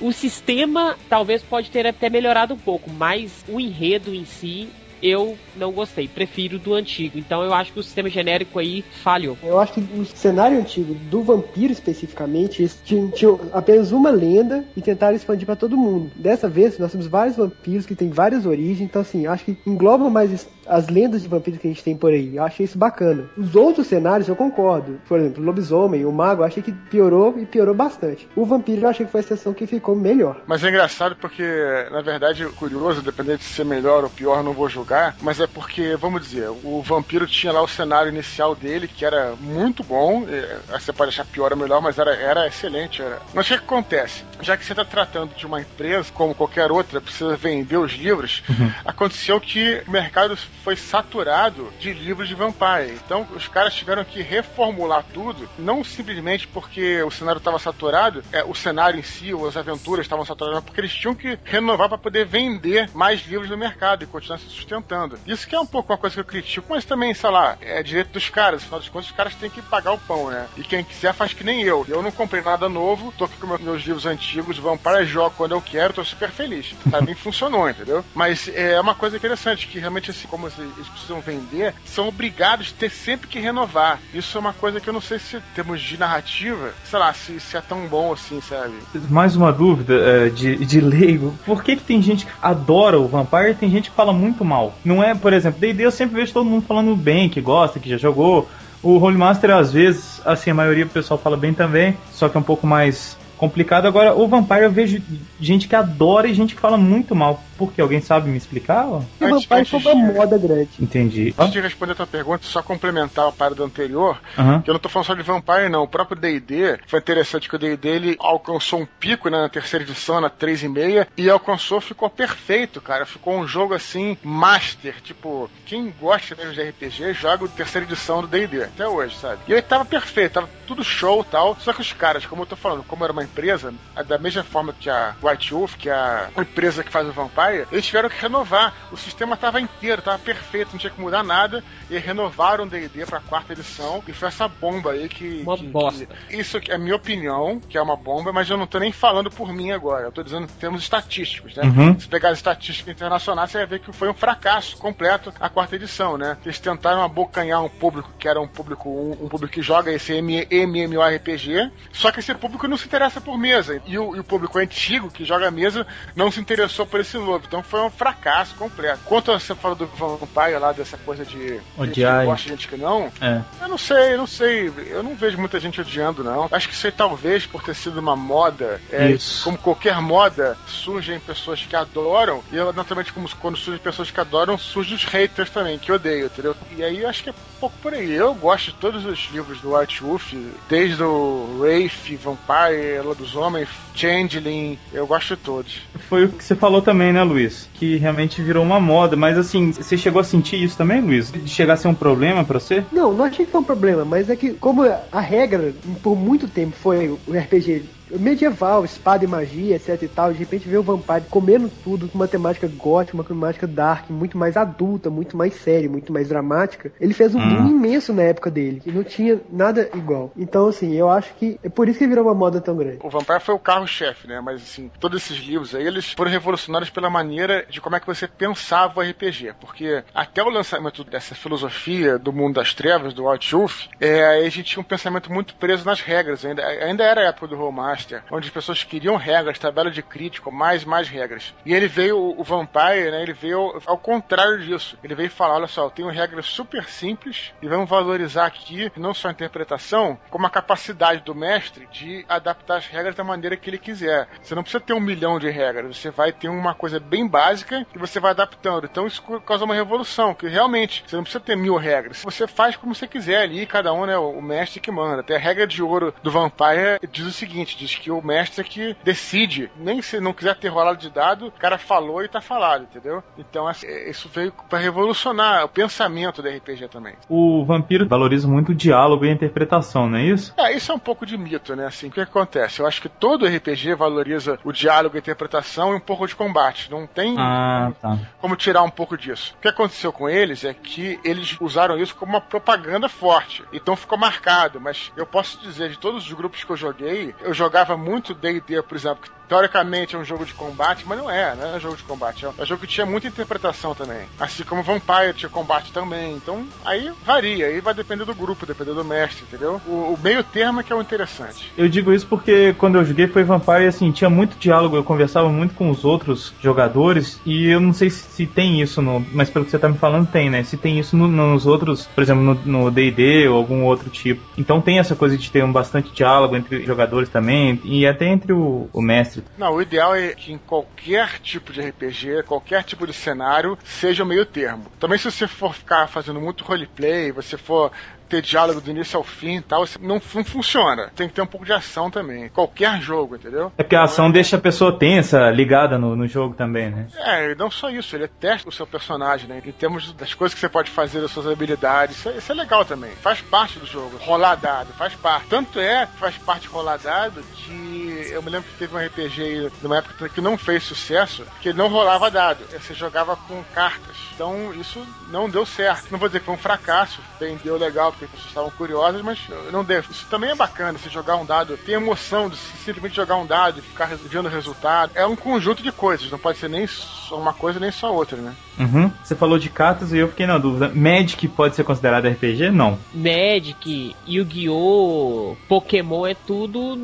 O sistema talvez pode ter até melhorado um pouco, mas o enredo em si eu não gostei, prefiro do antigo. Então eu acho que o sistema genérico aí falhou. Eu acho que o cenário antigo do vampiro especificamente, eles tinham, apenas uma lenda e tentaram expandir pra todo mundo. Dessa vez, nós temos vários vampiros que têm várias origens, então assim, acho que engloba mais as lendas de vampiros que a gente tem por aí. Eu achei isso bacana. Os outros cenários eu concordo. Por exemplo, o lobisomem, o mago, eu achei que piorou e piorou bastante. O vampiro eu achei que foi a exceção que ficou melhor. Mas é engraçado porque, na verdade, curioso, dependendo de ser melhor ou pior, não vou julgar, mas é porque, vamos dizer, o vampiro tinha lá o cenário inicial dele, que era muito bom, é, você pode achar pior ou melhor, mas era, era excelente. Era. Mas o que que acontece? Já que você está tratando de uma empresa, como qualquer outra, precisa vender os livros, aconteceu que o mercado foi saturado de livros de Vampire. Então os caras tiveram que reformular tudo, não simplesmente porque o cenário estava saturado, é, o cenário em si, ou as aventuras estavam saturadas, porque eles tinham que renovar para poder vender mais livros no mercado e continuar se sustentando. Isso que é um pouco uma coisa que eu critico, mas também, sei lá, é direito dos caras, afinal de contas, os caras têm que pagar o pão, né? E quem quiser faz que nem eu. Eu não comprei nada novo, tô aqui com meus livros antigos, Vampire jogo quando eu quero, tô super feliz. Pra mim funcionou, [LAUGHS] entendeu? Mas é uma coisa interessante, que realmente, assim, como eles precisam vender, são obrigados a ter sempre que renovar. Isso é uma coisa que eu não sei se temos de narrativa, sei lá, se, se é tão bom assim, sabe? Mais uma dúvida uh, de, de leigo. Por que, que tem gente que adora o Vampire e tem gente que fala muito mal? Não é, por exemplo, D&D eu sempre vejo todo mundo falando bem, que gosta, que já jogou. O Holy Master, às vezes, assim, a maioria do pessoal fala bem também, só que é um pouco mais complicado. Agora, o Vampire eu vejo gente que adora e gente que fala muito mal. Por quê? Alguém sabe me explicar? O Vampire foi uma moda grande. Entendi. Antes de responder a tua pergunta, só complementar a parada anterior, uhum. que eu não tô falando só de Vampire, não. O próprio D&D, foi interessante que o D&D ele alcançou um pico né, na terceira edição, na 3,5, e alcançou, ficou perfeito, cara. Ficou um jogo assim, master. Tipo, quem gosta mesmo de RPG, joga a terceira edição do D&D, até hoje, sabe? E ele tava perfeito, tava tudo show e tal, só que os caras, como eu tô falando, como era uma empresa, da mesma forma que a White Wolf, que é a empresa que faz o Vampire, eles tiveram que renovar. O sistema estava inteiro, estava perfeito, não tinha que mudar nada. E renovaram o D&D para a quarta edição e foi essa bomba aí que... Uma que, bosta. Que, isso é minha opinião, que é uma bomba, mas eu não tô nem falando por mim agora. Eu tô dizendo em termos estatísticos, né? Uhum. Se pegar as estatísticas internacionais, você vai ver que foi um fracasso completo a quarta edição, né? Eles tentaram abocanhar um público que era um público um, um público que joga esse MMORPG, só que esse público não se interessa por mesa. E o, e o público antigo que joga mesa não se interessou por esse novo. Então foi um fracasso completo. Quanto você fala do Vampire lá, dessa coisa de odiar gente gosta gente que não, é. eu não sei, eu não sei. Eu não vejo muita gente odiando, não. Acho que isso aí talvez por ter sido uma moda, é, como qualquer moda, surgem pessoas que adoram, e naturalmente, como quando surgem pessoas que adoram, surgem os haters também, que odeiam, entendeu? E aí acho que é um pouco por aí. Eu gosto de todos os livros do White Wolf, desde o Wraith, Vampire, Lobisomem, Changeling, eu gosto de todos. Foi o que você falou também, né, Luiz? Que realmente virou uma moda, mas assim, você chegou a sentir isso também, Luiz? De chegar a ser um problema para você? Não, não achei que foi um problema, mas é que como a regra por muito tempo foi o RPG medieval, espada e magia, etc e tal, de repente vê o Vampire comendo tudo com uma temática gótica, uma temática dark, muito mais adulta, muito mais séria, muito mais dramática. Ele fez um hum. boom imenso na época dele, e não tinha nada igual. Então, assim, eu acho que é por isso que virou uma moda tão grande. O Vampire foi o carro-chefe, né? Mas, assim, todos esses livros aí, eles foram revolucionários pela maneira de como é que você pensava o RPG. Porque até o lançamento dessa filosofia do mundo das trevas, do White Wolf, é, a gente tinha um pensamento muito preso nas regras. Ainda, ainda era a época do Romar Master, onde as pessoas queriam regras, tabela de crítico, mais mais regras. E ele veio, o Vampire, né, ele veio ao contrário disso. Ele veio falar, olha só, eu tenho regras super simples e vamos valorizar aqui não só a interpretação, como a capacidade do mestre de adaptar as regras da maneira que ele quiser. Você não precisa ter um milhão de regras, você vai ter uma coisa bem básica e você vai adaptando. Então isso causa uma revolução, que realmente você não precisa ter mil regras. Você faz como você quiser ali, cada um, né, o mestre que manda. Até a regra de ouro do Vampire diz o seguinte, que o mestre é que decide. Nem se não quiser ter rolado de dado, o cara falou e tá falado, entendeu? Então assim, isso veio para revolucionar o pensamento do RPG também. O vampiro valoriza muito o diálogo e a interpretação, não é isso? É, isso é um pouco de mito, né? Assim, o que acontece? Eu acho que todo RPG valoriza o diálogo, a interpretação e um pouco de combate. Não tem ah, tá. como tirar um pouco disso. O que aconteceu com eles é que eles usaram isso como uma propaganda forte. Então ficou marcado. Mas eu posso dizer, de todos os grupos que eu joguei, eu jogava jogava muito D&D, por exemplo, que teoricamente é um jogo de combate, mas não é, não é um jogo de combate. É um jogo que tinha muita interpretação também. Assim como Vampire tinha combate também. Então, aí varia, aí vai depender do grupo, depender do mestre, entendeu? O, o meio termo é que é o interessante. Eu digo isso porque quando eu joguei foi Vampire, assim, tinha muito diálogo, eu conversava muito com os outros jogadores e eu não sei se, se tem isso no. Mas pelo que você tá me falando, tem, né? Se tem isso no, nos outros, por exemplo, no DD ou algum outro tipo. Então tem essa coisa de ter um bastante diálogo entre jogadores também e até entre o, o mestre não, o ideal é que em qualquer tipo de RPG, qualquer tipo de cenário, seja o meio termo. Também se você for ficar fazendo muito roleplay, você for ter diálogo do início ao fim e tal, não, não funciona. Tem que ter um pouco de ação também. Qualquer jogo, entendeu? É porque a ação deixa a pessoa tensa, ligada no, no jogo também, né? É, e não só isso, ele testa o seu personagem, né? Em termos das coisas que você pode fazer, das suas habilidades. Isso é, isso é legal também. Faz parte do jogo. Rolar dado, faz parte. Tanto é que faz parte rolar dado que eu me lembro que teve um RPG numa época que não fez sucesso, que ele não rolava dado. Você jogava com cartas. Então isso não deu certo. Não vou dizer que foi um fracasso, vendeu legal porque as pessoas estavam curiosas, mas não deu. Isso também é bacana, se jogar um dado, tem emoção de simplesmente jogar um dado e ficar vendo o resultado. É um conjunto de coisas, não pode ser nem só uma coisa nem só outra, né? Uhum. Você falou de cartas e eu fiquei na dúvida. Magic pode ser considerado RPG? Não. Magic, Yu-Gi-Oh!, Pokémon é tudo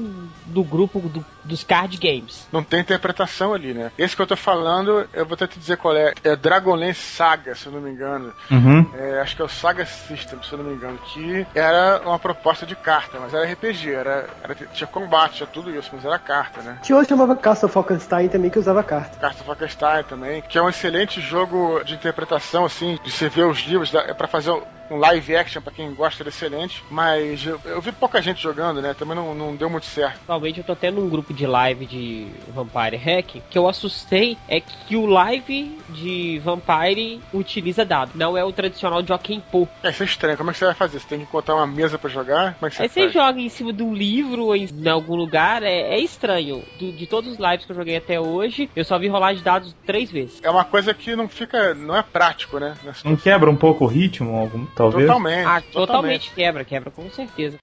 do grupo do, dos card games. Não tem interpretação ali, né? Esse que eu tô falando, eu vou até te dizer qual é. É Dragonlance Saga, se eu não me engano. Uhum. É, acho que é o Saga System, se eu não me engano. Que era uma proposta de carta, mas era RPG. Era, era tinha combate, tinha tudo isso, mas era carta, né? Tinha outro chamava Castle Falkenstein também que usava carta. Castle Falkenstein também, que é um excelente jogo de interpretação, assim, de você ver os livros, é para fazer um live action para quem gosta, é excelente. Mas eu, eu, vi pouca gente jogando, né? Também não, não deu muito certo. Atualmente eu tô tendo um grupo de live de Vampire Hack que eu assustei é que o live de Vampire utiliza dado. Não é o tradicional Joaquim Poo. É, isso é estranho. Como é que você vai fazer? Você tem que encontrar uma mesa para jogar? Como é que você Aí você joga em cima de um livro ou em, em algum lugar. É, é estranho. Do, de todos os lives que eu joguei até hoje, eu só vi rolar de dados três vezes. É uma coisa que não fica. não é prático, né? Não quebra um pouco o ritmo, algum, talvez? Totalmente. Ah, totalmente. totalmente quebra, quebra com certeza.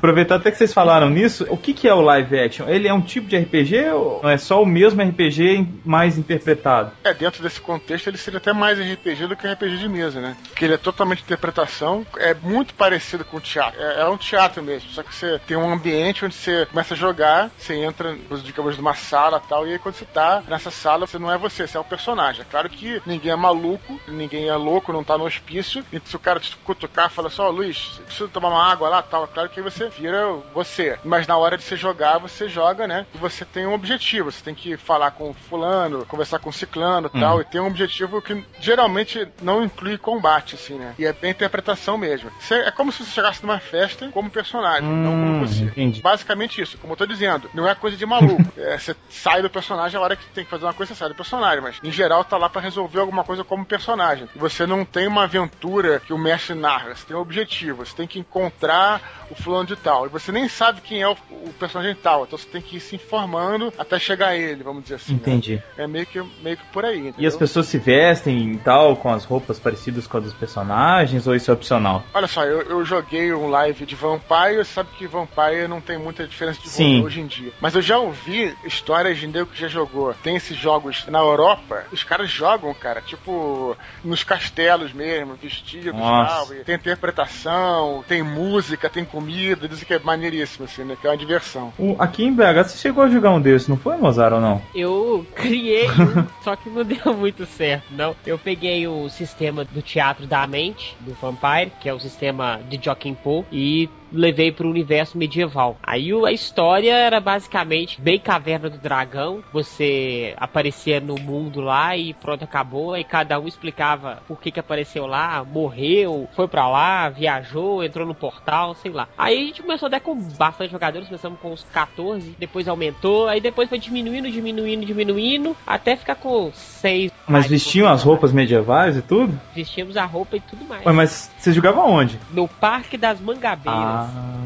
Aproveitar até que vocês falaram nisso, o que, que é o live action? Ele é um tipo de RPG ou é só o mesmo RPG mais interpretado? É, dentro desse contexto ele seria até mais RPG do que RPG de mesa, né? Porque ele é totalmente interpretação, é muito parecido com o teatro. É, é um teatro mesmo, só que você tem um ambiente onde você começa a jogar, você entra, digamos, numa sala tal, e aí quando você tá nessa sala, você não é você, você é o personagem. É claro que ninguém é maluco, ninguém é louco, não tá no hospício, e se o cara te cutucar fala assim, ó, oh, Luiz, precisa tomar uma água lá tal, é claro que você vira você. Mas na hora de você jogar, você joga, né? E você tem um objetivo. Você tem que falar com fulano, conversar com ciclano e Hum. tal. E tem um objetivo que geralmente não inclui combate, assim, né? E é bem interpretação mesmo. Você- é como se você chegasse numa festa como personagem, não Hum, como você. entendi. Basicamente isso, como eu tô dizendo. Não é coisa de maluco. [LAUGHS] É, você sai do personagem a hora que tem que fazer uma coisa, você sai do personagem. Mas, em geral, tá lá pra resolver alguma coisa como personagem. E você não tem uma aventura que o mestre narra. Você tem um objetivo. Você tem que encontrar o fulano de tal. E você nem sabe quem é o, o personagem tal. Então você tem que ir se informando até chegar a ele, vamos dizer assim. né? Entendi. É meio que, meio que por aí. E as entendeu? pessoas se vestem e tal, com as roupas parecidas com as dos personagens, ou isso é opcional? Olha só, eu, eu joguei um live de Vampire, sabe que Vampire não tem muita diferença de Sim. hoje em dia. Mas eu já ouvi histórias de nego que já jogou. Tem esses jogos na Europa, os caras jogam, cara, tipo, nos castelos mesmo, vestidos e Nossa. tal. tem interpretação, tem música, tem comida, dizem que é maneiríssimo, assim, né? Que é uma diversão. O- aqui em BH você chegou a jogar um desses, não foi, Mozart, ou não? Eu criei um, [LAUGHS] só que não deu muito certo, não. Eu peguei o sistema do teatro da mente, do Vampire, que é o sistema de Joaquim Poe, e levei pro universo medieval. Aí o- a história era basicamente bem Caverna do Dragão, você aparecia no mundo lá e pronto, acabou, e cada um explicava por que que apareceu lá, morreu, foi pra lá, viajou, entrou no portal, sei lá. Aí a gente começou até com bastante jogadores, começamos com uns 14, depois aumentou, aí depois foi diminuindo, diminuindo, diminuindo, até ficar com 6. Mas vestiam as roupas medievais e tudo? Vestíamos a roupa e tudo mais. Ué, mas você jogava onde? No Parque das Mangabeiras. Ah,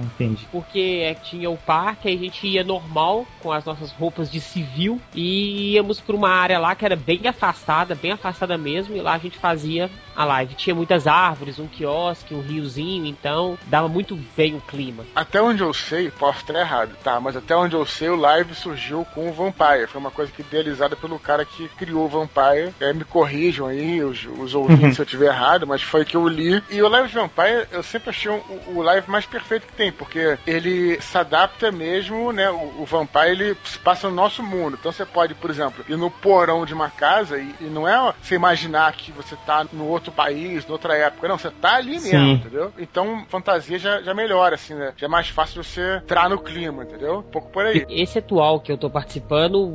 entendi. Porque é, tinha o parque, aí a gente ia normal, com as nossas roupas de civil, e íamos pra uma área lá que era bem afastada, bem afastada mesmo, e lá a gente fazia a live. Tinha muitas árvores, um quiosque, um riozinho, então dava muito bem o clima. Até onde eu sei, posso estar errado, tá? Mas até onde eu sei, o live surgiu com o Vampire. Foi uma coisa que idealizada pelo cara que criou o Vampire. É, me corrijam aí, os, os ouvintes, se eu estiver errado, mas foi que eu li. E o live Vampire, eu sempre achei um- o, o live mais perfeito que tem, porque ele se adapta mesmo, né? O, o Vampire, ele se passa no nosso mundo. Então você pode, por exemplo, ir no porão de uma casa e, e não é você imaginar que você tá no outro outro país, noutra época. Não, você tá ali mesmo, Sim. entendeu? Então, fantasia já, já melhora, assim, né? Já é mais fácil você entrar no clima, entendeu? Um pouco por aí. Esse atual que eu tô participando,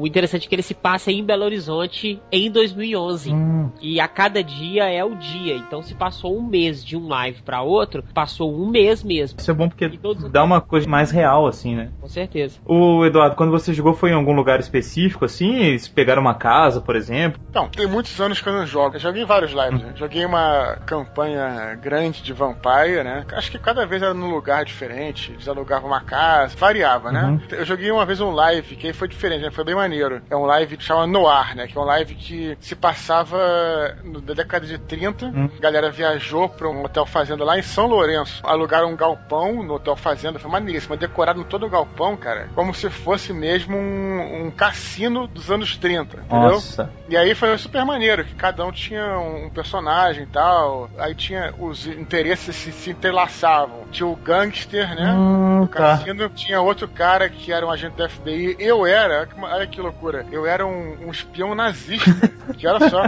o interessante é que ele se passa em Belo Horizonte em 2011. Hum, E a cada dia é o dia. Então, se passou um mês de um live pra outro, passou um mês mesmo. isso é bom porque todos- dá uma coisa mais real, assim, né? Com certeza. O Eduardo, quando você jogou, foi em algum lugar específico, assim? Eles pegaram uma casa, por exemplo? Então, tem muitos anos que eu não jogo. Eu joguei vários lives. né? Joguei uma campanha grande de Vampire, né? Acho que cada vez era num lugar diferente. Eles alugavam uma casa, variava, né? Uhum. Eu joguei uma vez um live que aí foi diferente, né? Foi bem maneiro. É um live que chama Noir, né? Que é um live que se passava na década de 30. Hum. A galera viajou pra um hotel fazenda lá em São Lourenço. Alugaram um galpão no hotel fazenda. Foi maneiríssimo. Decorado em todo o galpão, cara. Como se fosse mesmo um, um cassino dos anos 30. Entendeu? Nossa. E aí foi super maneiro, que cada um tinha um personagem e tal. Aí tinha os interesses se, se entrelaçavam. Tinha o gangster, né? Hum, do tá. cassino. Tinha outro cara que era um agente da FBI. Eu era, olha que- loucura. Eu era um, um espião nazista. que [LAUGHS] olha só.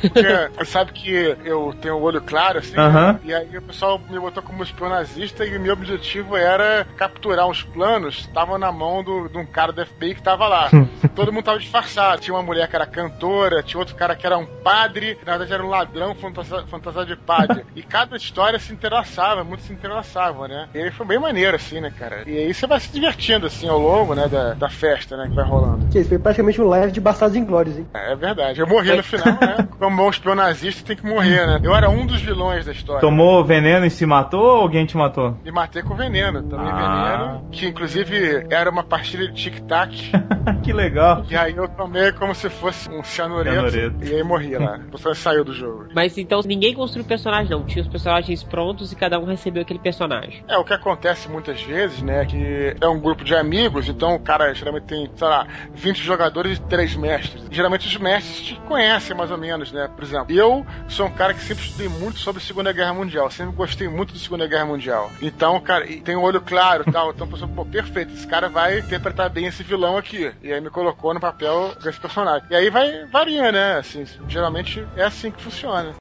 Porque você sabe que eu tenho o olho claro, assim. né? Aham. E aí o pessoal me botou como espião nazista e o meu objetivo era capturar uns planos que estavam na mão do- de um cara do FBI que tava lá. [LAUGHS] Todo mundo tava disfarçado. Tinha uma mulher que era cantora, tinha outro cara que era um padre, na verdade era um ladrão fantasiado de padre. [LAUGHS] e cada história se entrelaçava, muito se entrelaçavam, né? E aí foi bem maneiro, assim, né, cara? E aí você vai se divertindo, assim, ao longo, né, da, da festa, né, que vai rolando. Que isso foi praticamente um live de Bastardos Inglórios, hein? É verdade. Eu morri no final, né? [LAUGHS] Como bom espião nazista tem que morrer, né? Eu era um dos vilões da história. Tomou veneno e se matou ou alguém te matou? Me matei com veneno. Tomei Ah. veneno, que inclusive era uma pastilha de tic-tac. [LAUGHS] que legal. e aí eu tomei como se fosse um cianureto. Cianureto. E aí morri lá. A pessoa saiu do jogo. Mas então ninguém construiu personagem, não. Tinha os personagens prontos e cada um recebeu aquele personagem. É, o que acontece muitas vezes, né, que é um grupo de amigos, então o cara geralmente tem, sei lá, 20 jogadores e 3 mestres. Geralmente os mestres te conhecem mais ou menos, né? Por exemplo, eu sou um cara que sempre estudei muito sobre a Segunda Guerra Mundial, sempre gostei muito da Segunda Guerra Mundial. Então, cara, tem o olho claro e tal, então pensou, pô, perfeito, esse cara vai interpretar bem esse vilão aqui. E aí me colocou no papel desse personagem. E aí vai varia, né? Assim, geralmente é assim que funciona.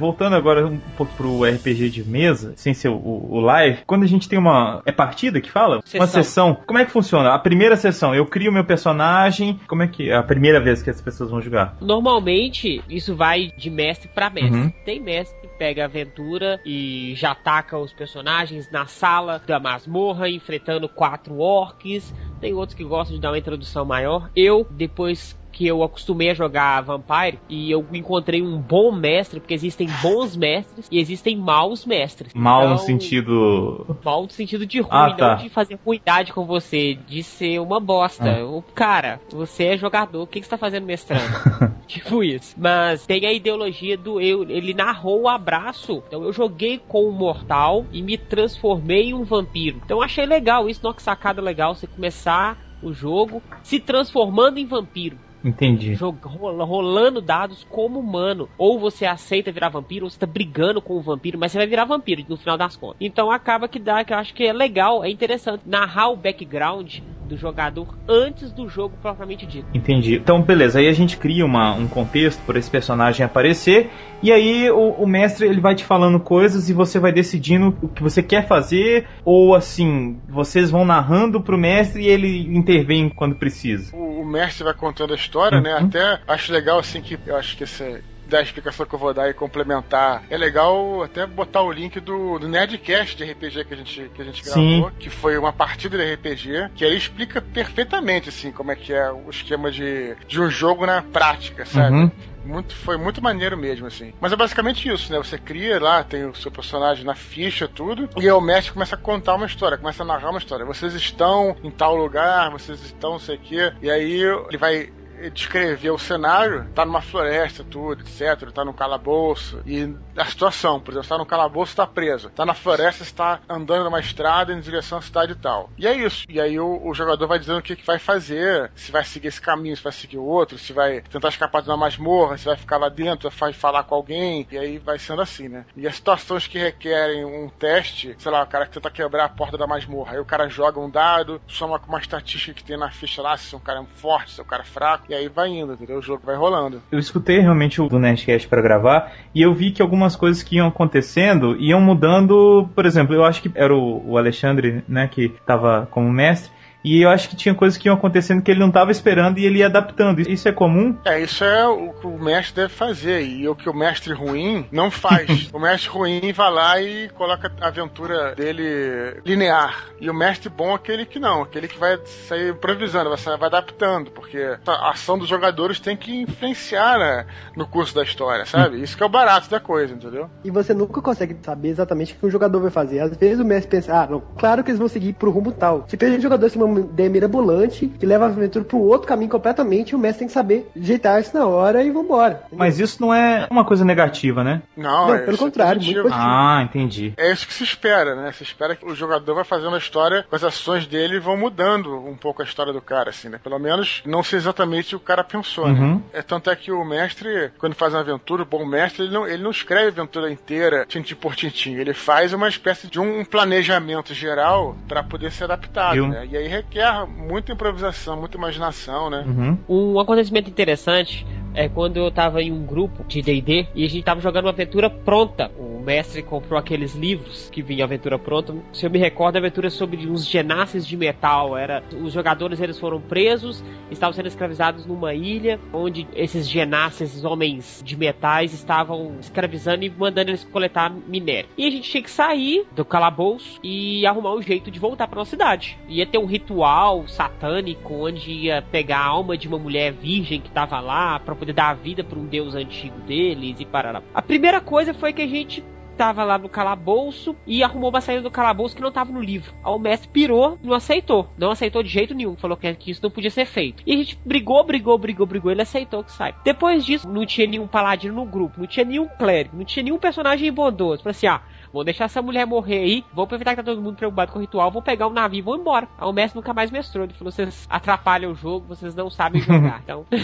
Voltando agora um pouco pro RPG de mesa, sem ser o, o live, quando a gente tem uma. É partida que fala? Uma Sessão. sessão. Como é que funciona? A primeira sessão, eu crio meu personagem. Como é que é a primeira vez que as pessoas vão jogar? Normalmente, isso vai de mestre pra mestre. Uhum. Tem mestre que pega a aventura e já ataca os personagens na sala da masmorra, enfrentando quatro orcs. Tem outros que gostam de dar uma introdução maior. Eu, depois que eu acostumei a jogar Vampire e eu encontrei um bom mestre, porque existem bons mestres e existem maus mestres. Mal no Então, sentido. Mal no sentido de ruim, Ah, tá. não de fazer ruindade com você, de ser uma bosta. Ah. O cara, você é jogador, o que, que você tá fazendo mestrando? [LAUGHS] tipo isso. Mas tem a ideologia do eu. Ele narrou o abraço. Então eu joguei com um mortal e me transformei em um vampiro. Então eu achei legal isso, não que sacada legal você começar o jogo se transformando em vampiro. Entendi. Jog- rola- rolando dados como humano. Ou você aceita virar vampiro, ou você tá brigando com o vampiro, mas você vai virar vampiro no final das contas. Então acaba que dá, que eu acho que é legal, é interessante narrar o background do jogador antes do jogo propriamente dito. Entendi. Então, beleza. Aí a gente cria uma, um contexto para esse personagem aparecer. E aí o, o mestre ele vai te falando coisas e você vai decidindo o que você quer fazer. Ou assim, vocês vão narrando pro mestre e ele intervém quando precisa. o, o mestre vai contando a história, né? Uhum. Até acho legal, assim, que eu acho que essa da explicação que eu vou dar e complementar, é legal até botar o link do, do Nerdcast de RPG que a gente, que a gente Sim. gravou, que foi uma partida de RPG, que aí explica perfeitamente, assim, como é que é o esquema de, de um jogo na prática, sabe? Uhum. Muito, foi muito maneiro mesmo, assim. Mas é basicamente isso, né? Você cria lá, tem o seu personagem na ficha, tudo, e aí o mestre começa a contar uma história, começa a narrar uma história. Vocês estão em tal lugar, vocês estão, não sei o quê, e aí ele vai descrever o cenário, tá numa floresta, tudo, etc. Tá num calabouço. E a situação, por exemplo, tá no calabouço, tá preso. Tá na floresta, está andando numa estrada em direção à cidade e tal. E é isso. E aí o, o jogador vai dizendo o que, que vai fazer, se vai seguir esse caminho, se vai seguir o outro, se vai tentar escapar de uma masmorra, se vai ficar lá dentro, vai falar com alguém. E aí vai sendo assim, né? E as situações que requerem um teste, sei lá, o cara que tenta quebrar a porta da masmorra. Aí o cara joga um dado, soma com uma estatística que tem na ficha lá, se é um cara forte, se é um cara fraco, e aí vai indo, entendeu? O jogo vai rolando. Eu escutei realmente o do Nerdcast para gravar e eu vi que algumas coisas que iam acontecendo iam mudando. Por exemplo, eu acho que era o, Alexandre, né, que estava como mestre. E eu acho que tinha coisas que iam acontecendo que ele não estava esperando e ele ia adaptando. Isso é comum? É, isso é o que o mestre deve fazer. E o que o mestre ruim não faz. [LAUGHS] o mestre ruim vai lá e coloca a aventura dele linear. E o mestre bom é aquele que não, aquele que vai sair improvisando, vai, sair, vai adaptando, porque a ação dos jogadores tem que influenciar né, no curso da história, sabe? Isso que é o barato da coisa, entendeu? E você nunca consegue saber exatamente o que o jogador vai fazer. Às vezes o mestre pensa, ah, não, claro que eles vão seguir pro rumo tal. Se tem um jogador se uma ideia mirabolante que leva a aventura para um outro caminho completamente e o mestre tem que saber ajeitar isso na hora e vambora. Mas isso não é uma coisa negativa, né? Não, Não, é, pelo é contrário, positivo. Ah, entendi. É isso que se espera, né? Se espera que o jogador vai fazendo a história, as ações dele vão mudando um pouco a história do cara, assim, né? Pelo menos não ser exatamente o que o cara pensou, Uhum. né? É tanto é que o mestre, quando faz uma aventura, o bom mestre, ele não, ele não escreve a aventura inteira, tintim por tintim. Ele faz uma espécie de um planejamento geral para poder ser adaptado, né? E aí requer muita improvisação, muita imaginação, né? Uhum. Um acontecimento interessante é quando eu tava em um grupo de D&D e a gente tava jogando uma aventura pronta. O mestre comprou aqueles livros que vinha aventura pronta. Se eu me recordo, a aventura é sobre uns genasses de metal. Era os jogadores eles foram presos, estavam sendo escravizados numa ilha onde esses genasses, esses homens de metais estavam escravizando e mandando eles coletar minério. E a gente tinha que sair do calabouço e arrumar um jeito de voltar para nossa cidade. Ia ter um ritual satânico onde ia pegar a alma de uma mulher virgem que tava lá para poder dar a vida para um deus antigo deles e parar. A primeira coisa foi que a gente tava lá no calabouço e arrumou uma saída do calabouço que não tava no livro. Aí o mestre pirou, não aceitou. Não aceitou de jeito nenhum. Falou que, que isso não podia ser feito. E a gente brigou, brigou, brigou, brigou. Ele aceitou que sai. Depois disso, não tinha nenhum paladino no grupo, não tinha nenhum clérigo, não tinha nenhum personagem bondoso. Falei assim, ah, Vou deixar essa mulher morrer aí. Vou aproveitar que tá todo mundo preocupado com o ritual. Vou pegar um navio e vou embora. Aí o mestre nunca mais mestrou. Ele falou: vocês atrapalham o jogo, vocês não sabem jogar. [LAUGHS] Então, [LAUGHS]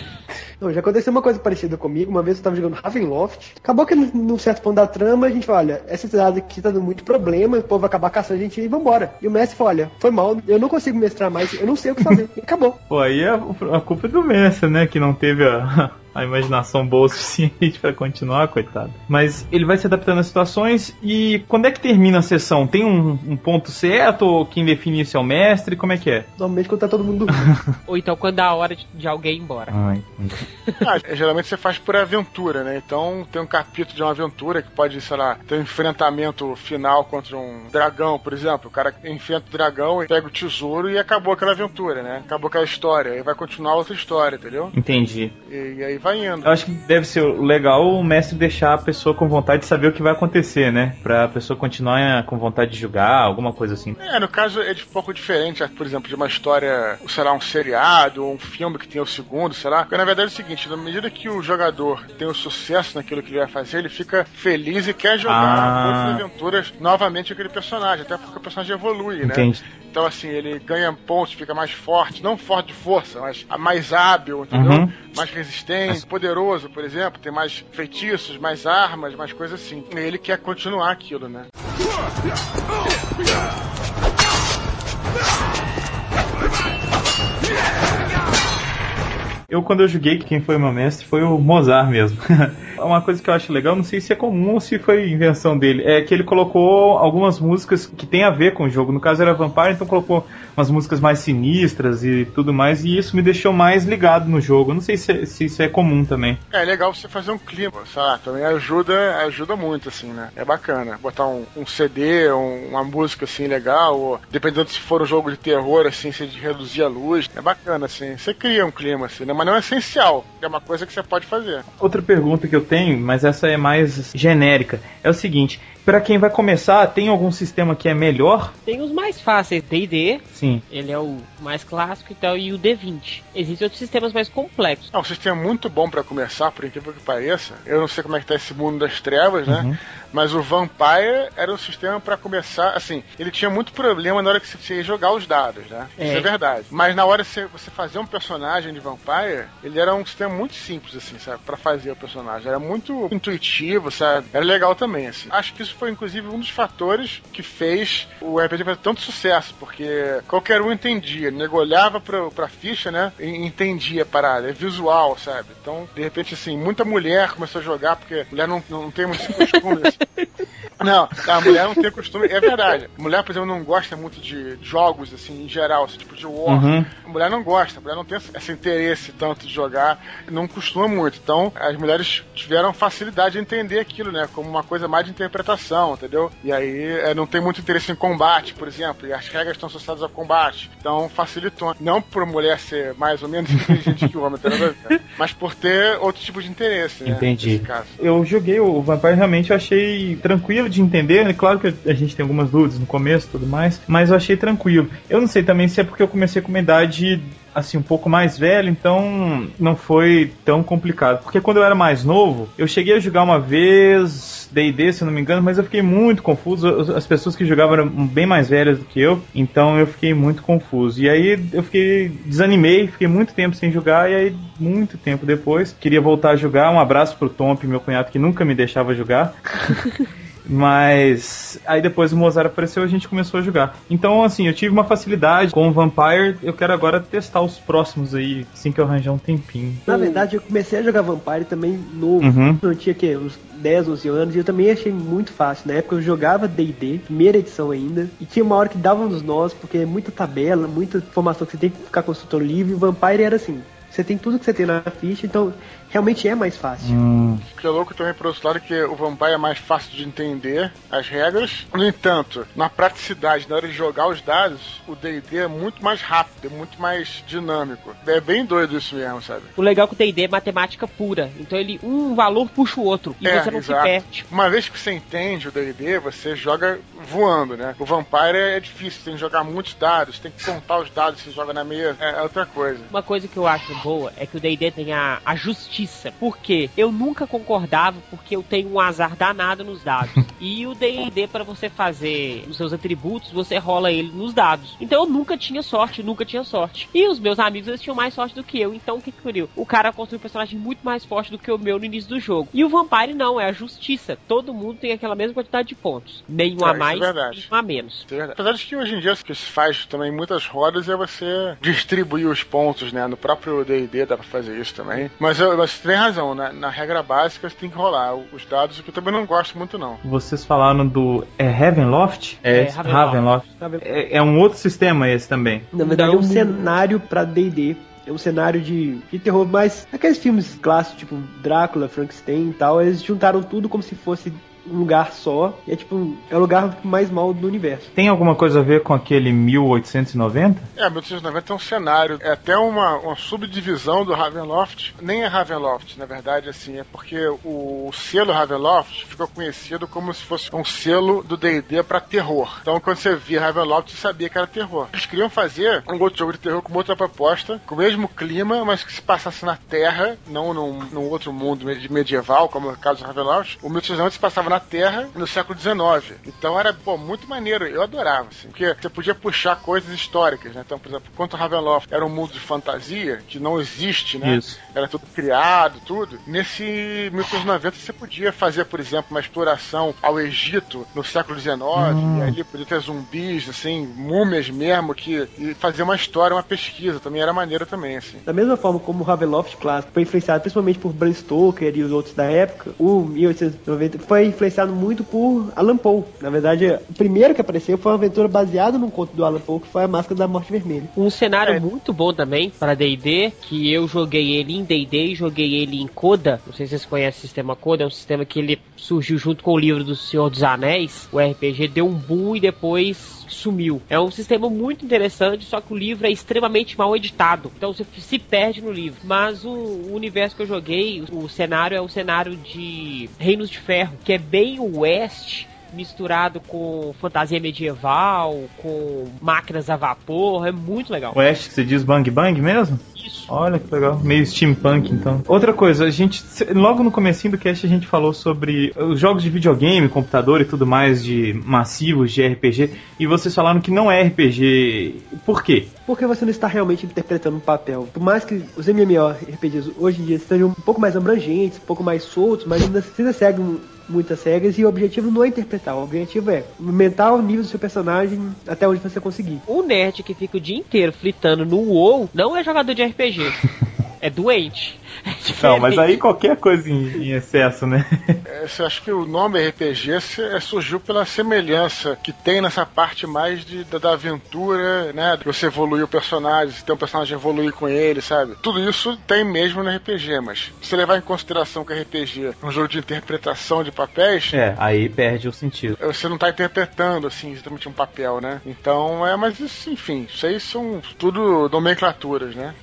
Não, já aconteceu uma coisa parecida comigo. Uma vez eu tava jogando Ravenloft. Acabou que num- certo ponto da trama, a gente falou, olha, essa cidade aqui tá dando muito problema, o povo vai acabar caçando a gente e vambora. E o mestre falou, olha, foi mal, eu não consigo mestrar mais, eu não sei o que fazer. E acabou. Pô, aí a, a culpa é do mestre, né? Que não teve a, a imaginação boa o [LAUGHS] suficiente pra continuar, coitado. Mas ele vai se adaptando às situações e quando é que termina a sessão? Tem um, um ponto certo ou quem define isso é o mestre? Como é que é? Normalmente quando tá todo mundo [LAUGHS] ou então quando dá a hora de, de alguém ir embora. Ai, Ah, geralmente você faz por aventura, né? Então tem um capítulo de uma aventura que pode, sei lá, ter um enfrentamento final contra um dragão, por exemplo. O cara enfrenta o dragão e pega o tesouro e acabou aquela aventura, né? Acabou aquela história. Aí vai continuar outra história, entendeu? entendi. E, e aí vai indo. Eu acho que deve ser legal o mestre deixar a pessoa com vontade de saber o que vai acontecer, né? Pra pessoa continuar com vontade de jogar, alguma coisa assim. É, no caso é de um pouco diferente, por exemplo, de uma história, sei lá, um seriado ou um filme que tem o segundo, sei lá. Porque na verdade é o seguinte, na medida que o jogador tem o sucesso naquilo que ele vai fazer, ele fica feliz e quer jogar Ah. outras aventuras novamente aquele personagem, até porque o personagem evolui, né? Então, assim, ele ganha pontos, fica mais forte, não forte de força, mas mais hábil, entendeu? Uhum. Mais resistente, poderoso, por exemplo, tem mais feitiços, mais armas, mais coisas assim. E ele quer continuar aquilo, né? Eu, quando eu joguei, quem foi meu mestre foi o Mozart mesmo. [LAUGHS] Uma coisa que eu acho legal, não sei se é comum ou se foi invenção dele, é que ele colocou algumas músicas que tem a ver com o jogo. No caso era Vampire, então colocou umas músicas mais sinistras e tudo mais, e isso me deixou mais ligado no jogo. Não sei se, se isso é comum também. É, é legal você fazer um clima, sabe? Também ajuda, ajuda muito, assim, né? É bacana. Botar um, um CD, um- uma música, assim, legal, ou dependendo se for um jogo de terror, assim, você reduzir a luz. É bacana, assim. Você cria um clima, assim, né? Mas não é essencial. É uma coisa que você pode fazer. Outra pergunta que eu tenho, mas essa é mais genérica, é o seguinte: Pra quem vai começar, tem algum sistema que é melhor? Tem os mais fáceis, D&D, Sim. ele é o mais clássico então, e o D20. Existem outros sistemas mais complexos. É um sistema muito bom pra começar, por incrível que pareça. Eu não sei como é que tá esse mundo das trevas, né? Uhum. Mas o Vampire era um sistema pra começar, assim, ele tinha muito problema na hora que você ia jogar os dados, né? Isso É. é verdade. Mas na hora que você- fazer um personagem de Vampire, ele era um sistema muito simples, assim, sabe? Pra fazer o personagem. Era muito intuitivo, sabe? Era legal também, assim. Acho que isso foi, inclusive, um dos fatores que fez o RPG fazer tanto sucesso, porque qualquer um entendia. O nego olhava pra, pra ficha, né? E entendia a parada. É visual, sabe? Então, de repente, assim, muita mulher começou a jogar, porque mulher não, não tem muito costume, assim. Não, a mulher não tem costume, é verdade. A mulher, por exemplo, não gosta muito de jogos, assim, em geral, esse tipo de war. Uhum. A mulher não gosta, a mulher não tem esse interesse tanto de jogar, não costuma muito. Então, as mulheres tiveram facilidade de entender aquilo, né? Como uma coisa mais de interpretação, entendeu? E aí é, não tem muito interesse em combate, por exemplo, e as regras estão associadas ao combate. Então, facilitou. Não por mulher ser mais ou menos [LAUGHS] inteligente que o homem, mas por ter outro tipo de interesse, né? Entendi. Nesse caso. Eu joguei o Vampire, realmente eu tranquilo de entender. É claro que a gente tem algumas dúvidas no começo e tudo mais, mas eu achei tranquilo. Eu não sei também se é porque eu comecei com uma idade assim, um pouco mais velho, então não foi tão complicado. Porque quando eu era mais novo, eu cheguei a jogar uma vez D&D, se não me engano, mas eu fiquei muito confuso. As pessoas que jogavam eram bem mais velhas do que eu, então eu fiquei muito confuso. E aí eu fiquei desanimei, fiquei muito tempo sem jogar e aí muito tempo depois queria voltar a jogar. Um abraço pro Tomp, meu cunhado que nunca me deixava jogar. [LAUGHS] Mas aí depois o Mozart apareceu e a gente começou a jogar. Então, assim, eu tive uma facilidade com o Vampire. Eu quero agora testar os próximos aí, assim que eu arranjar um tempinho. Na verdade, eu comecei a jogar Vampire também novo. Uhum. Eu tinha que uns 10, 11 anos e eu também achei muito fácil. Na época eu jogava D&D, primeira edição ainda, e tinha uma hora que dava nos nós, porque é muita tabela, muita informação que você tem que ficar consultando livre. E Vampire era assim, você tem tudo que você tem na ficha, então realmente é mais fácil. Hum, O que é louco também por outro lado que o Vampire é mais fácil de entender as regras. No entanto, na praticidade, na hora de jogar os dados, o D&D é muito mais rápido, é muito mais dinâmico. É bem doido isso mesmo, sabe? O legal é que o D&D é matemática pura. Então ele um valor puxa o outro e É, você não se exato. perde. Uma vez que você entende o D&D, você joga voando, né? O Vampire é difícil, tem que jogar muitos dados, tem que contar os dados que você joga na mesa, é outra coisa. Uma coisa que eu acho boa é que o D&D tem a, a justiça. Por quê? Eu nunca concordava porque eu tenho um azar danado nos dados. [LAUGHS] e o D&D, para você fazer os seus atributos, você rola ele nos dados. Então eu nunca tinha sorte, nunca tinha sorte. E os meus amigos, eles tinham mais sorte do que eu. Então o que que eu O cara construiu um personagem muito mais forte do que o meu no início do jogo. E o Vampire não, é a justiça. Todo mundo tem aquela mesma quantidade de pontos. Nenhum É, a isso é mais, verdade. nenhum a menos. É verdade. Apesar de que hoje em dia o que se faz também em muitas rodas é você distribuir os pontos, né? No próprio D&D dá pra fazer isso também. Mas, eu, mas você tem razão, né? na regra básica você tem que rolar os dados, o que eu também não gosto muito não. vocês falaram do. É Ravenloft? É, Ravenloft. Ravenloft. É, é um outro sistema esse também. Na verdade, é um cenário pra D&D. É um cenário de, de terror, mas aqueles filmes clássicos, tipo Drácula, Frankenstein e tal, eles juntaram tudo como se fosse um lugar só. E é tipo, é o lugar mais mal do universo. Tem alguma coisa a ver com aquele 1890? É, 1890 é um cenário, é até uma, uma subdivisão do Ravenloft. Nem é Ravenloft, na verdade, assim, é porque o, selo Ravenloft ficou conhecido como se fosse um selo do D&D pra terror. Então, quando você via Ravenloft, você sabia que era terror. Eles queriam fazer um outro jogo de terror com outra proposta, com o mesmo clima, mas que se passasse na Terra, não num, num outro mundo med- medieval, como é o caso do Ravenloft. O 1890 se passava na Terra no século XIX. Então era, pô, muito maneiro. Eu adorava, assim, porque você podia puxar coisas históricas, né? Então, por exemplo, enquanto o Ravenloft era um mundo de fantasia, que não existe, né? Isso. Era tudo criado, tudo. Nesse 1890 você podia fazer, por exemplo, uma exploração ao Egito no século XIX, Hum. e ali podia ter zumbis, assim, múmias mesmo, que e fazer uma história, uma pesquisa, também era maneiro também, assim. Da mesma forma como o Ravenloft clássico foi influenciado principalmente por Bram Stoker e os outros da época, o 1890 foi influenciado muito por Alan Poe. Na verdade, o primeiro que apareceu foi uma aventura baseada num conto do Alan Poe, que foi a Máscara da Morte Vermelha. Um cenário É. muito bom também para D&D, que eu joguei ele em D&D e joguei ele em Coda. Não sei se vocês conhecem o sistema Coda, é um sistema que ele surgiu junto com o livro do Senhor dos Anéis. O RPG deu um boom e depois sumiu. É um sistema muito interessante, só que o livro é extremamente mal editado. Então você se perde no livro. Mas o, o universo que eu joguei, o cenário é um cenário de Reinos de Ferro, que é bem o oeste misturado com fantasia medieval, com máquinas a vapor, é muito legal. O Ash, você diz Bang Bang mesmo? Isso. Olha que legal, meio steampunk então. Outra coisa, a gente logo no comecinho do cast a gente falou sobre os jogos de videogame, computador e tudo mais de massivos de RPG e vocês falaram que não é RPG. Por quê? Porque você não está realmente interpretando um papel. Por mais que os MMORPGs hoje em dia estejam um pouco mais abrangentes, um pouco mais soltos, mas ainda, ainda seguem muitas regras e o objetivo não é interpretar, o objetivo é aumentar o nível do seu personagem até onde você conseguir. O nerd que fica o dia inteiro fritando no WoW não é jogador de RPG. [LAUGHS] é doente. É não, mas aí qualquer coisa em, em excesso, né? É, eu acho que o nome RPG é, surgiu pela semelhança que tem nessa parte mais de, da, da aventura, né? Você evoluir o personagem, tem um personagem evoluir com ele, sabe? Tudo isso tem mesmo no RPG, mas se você levar em consideração que RPG é um jogo de interpretação de papéis. É, aí perde o sentido. Você não tá interpretando, assim, exatamente um papel, né? Então, é, mas isso, enfim, isso aí são tudo nomenclaturas, né?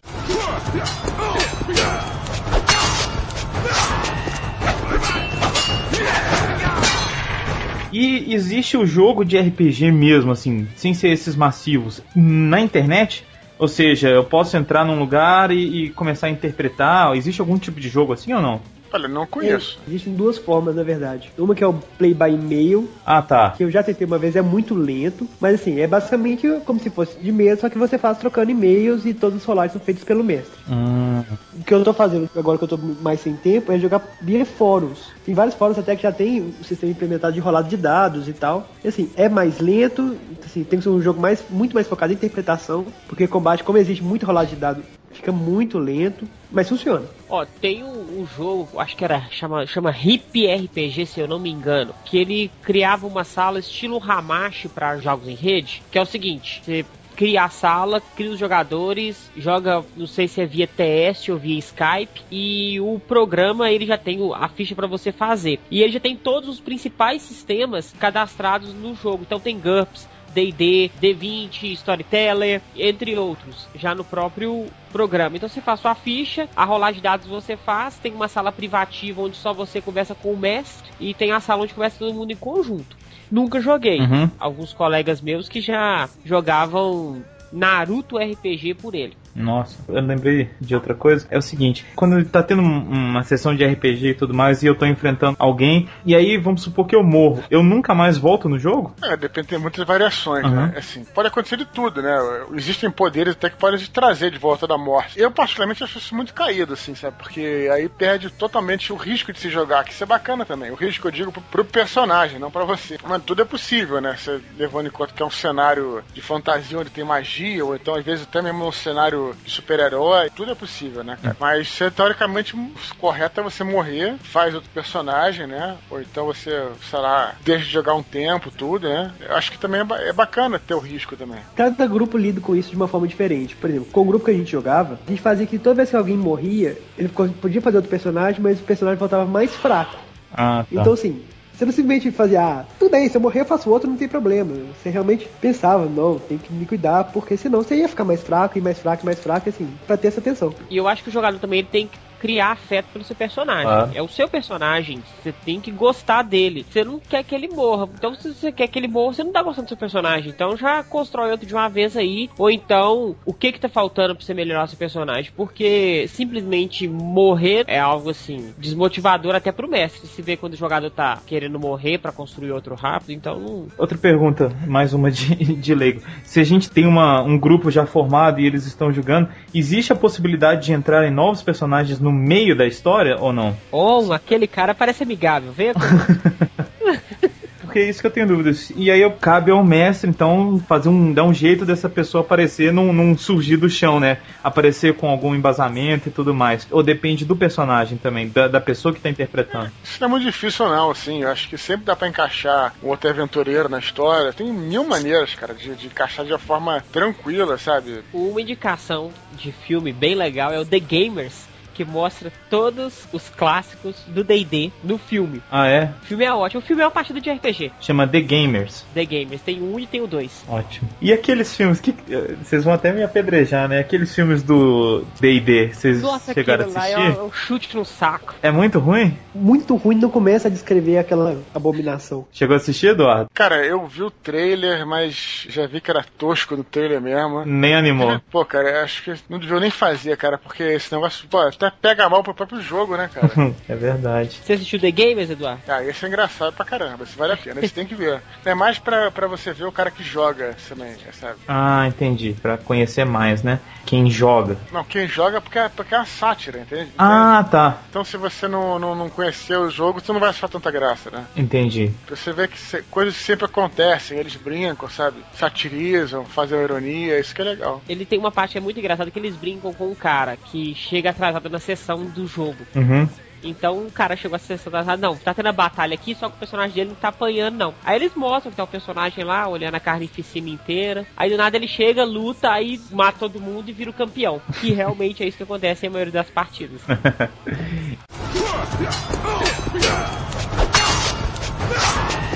E existe o jogo de RPG mesmo, assim, sem ser esses massivos, na internet? Ou seja, eu posso entrar num lugar e, e começar a interpretar? Existe algum tipo de jogo assim ou não? Olha, não conheço. É, existem duas formas, na verdade. Uma que é o play by e-mail. Ah, tá. Que eu já tentei uma vez, é muito lento. Mas assim, é basicamente como se fosse de mesa, só que você faz trocando e-mails e todos os rolagens são feitos pelo mestre. Hum. O que eu tô fazendo agora que eu tô mais sem tempo é jogar via fóruns. Tem vários fóruns até que já tem o sistema implementado de rolado de dados e tal. E assim, é mais lento, assim, tem que ser um jogo mais, muito mais focado em interpretação, porque combate, como existe muito rolado de dados, fica muito lento, mas funciona. Ó, tem um, um, jogo, acho que era chama chama Hip RPG, se eu não me engano, que ele criava uma sala estilo Hamashi para jogos em rede, que é o seguinte, você cria a sala, cria os jogadores, joga, não sei se é via TS ou via Skype, e o programa ele já tem a ficha para você fazer. E ele já tem todos os principais sistemas cadastrados no jogo. Então tem GURPS, D&D, D20, Storyteller, entre outros, já no próprio programa. Então você faz sua ficha, a rolagem de dados você faz, tem uma sala privativa onde só você conversa com o mestre e tem a sala onde conversa todo mundo em conjunto. Nunca joguei. Uhum. Alguns colegas meus que já jogavam Naruto RPG por ele. Nossa, eu lembrei de outra coisa. É o seguinte, quando tá tendo uma sessão de RPG e tudo mais, e eu tô enfrentando alguém, e aí vamos supor que eu morro, eu nunca mais volto no jogo? É, depende, tem muitas variações, uhum. né? Assim, pode acontecer de tudo, né? Existem poderes até que podem te trazer de volta da morte. Eu, particularmente, acho isso muito caído, assim, sabe? Porque aí perde totalmente o risco de se jogar, que isso é bacana também. O risco, eu digo, pro, pro personagem, não para você. Mas tudo é possível, né? Você levando em conta que é um cenário de fantasia onde tem magia, ou então, às vezes, até mesmo um cenário de super-herói, tudo é possível, né, cara? Mas você, teoricamente, correto é você morrer, faz outro personagem, né? Ou então você, sei lá, deixa de jogar um tempo, tudo, né? Eu acho que também é, é bacana ter o risco também. Cada grupo lida com isso de uma forma diferente. Por exemplo, com o grupo que a gente jogava, a gente fazia que toda vez que alguém morria, ele podia fazer outro personagem, mas o personagem voltava mais fraco. Ah, tá. Então, assim, você não simplesmente fazia, ah, tudo bem, se eu morrer eu faço outro, não tem problema. Você realmente pensava, não, tem que me cuidar, porque senão você ia ficar mais fraco e mais fraco e mais fraco, assim, pra ter essa atenção. E eu acho que o jogador também tem que criar afeto pelo seu personagem. Ah. É o seu personagem, você tem que gostar dele. Você não quer que ele morra. Então, se você quer que ele morra, você não tá gostando do seu personagem. Então, já constrói outro de uma vez aí. Ou então, o que que tá faltando pra você melhorar seu personagem? Porque simplesmente morrer é algo assim, desmotivador até pro mestre. Se vê quando o jogador tá querendo morrer para construir outro rápido, então não... Outra pergunta, mais uma de, [LAUGHS] de leigo. Se a gente tem uma, um grupo já formado e eles estão jogando, existe a possibilidade de entrar em novos personagens no meio da história ou não? Oh, aquele cara parece amigável, vê? [LAUGHS] porque é isso que eu tenho dúvidas. E aí cabe ao mestre, então, fazer um, dar um jeito dessa pessoa aparecer num, num surgir do chão, né? Aparecer com algum embasamento e tudo mais. Ou depende do personagem também, da, da pessoa que tá interpretando. Isso não é muito difícil, não, assim. Eu acho que sempre dá para encaixar um outro aventureiro na história. Tem mil maneiras, cara, de, de encaixar de uma forma tranquila, sabe? Uma indicação de filme bem legal é o The Gamers que mostra todos os clássicos do D&D no filme. Ah, é? O filme é ótimo. O filme é uma partida de RPG. Chama The Gamers. The Gamers. Tem um e tem o dois. Ótimo. E aqueles filmes que. eh, Vocês vão até me apedrejar, né? Aqueles filmes do DD, vocês Nossa, chegaram a aquilo lá assistir? é um chute no saco. É muito ruim? Muito ruim, não começa a descrever aquela abominação. Chegou a assistir, Eduardo? Cara, eu vi o trailer, mas já vi que era tosco do trailer mesmo. Nem animou. Pô, cara, acho que não devia nem fazer, cara, porque esse negócio, pô, até pega mal pro próprio jogo, né, cara? [LAUGHS] é verdade. Você assistiu The Gamers, Eduardo? Ah, esse é engraçado pra caramba, esse vale a pena, esse tem que ver. É mais pra, pra você ver o cara que joga também, sabe? Ah, entendi. Pra conhecer mais, né? Quem joga. Não, quem joga é porque é, porque é uma sátira, entende? Ah, tá. Então se você não, não, não conhecer o jogo, você não vai achar tanta graça, né? Entendi. Você vê que se- coisas sempre acontecem, eles brincam, sabe? Satirizam, fazem ironia, isso que é legal. Ele tem uma parte que é muito engraçada que eles brincam com um cara que chega atrasado na sessão do jogo. Uhum. Então o cara chegou a sessão atrasado, não, tá tendo a batalha aqui, só que o personagem dele não tá apanhando, não. Aí eles mostram que tá o personagem lá, olhando a carnificina inteira. Aí do nada ele chega, luta, aí mata todo mundo e vira o campeão. Que realmente é isso que acontece em maioria das partidas. [LAUGHS]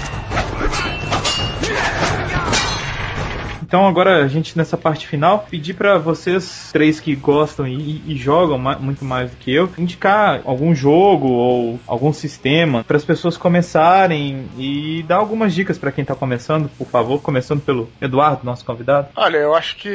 Então agora a gente nessa parte final pedir pra vocês três que gostam e, e jogam ma- muito mais do que eu indicar algum jogo ou algum sistema para as pessoas começarem e dar algumas dicas pra quem tá começando, por favor, começando pelo Eduardo, nosso convidado. Olha, eu acho que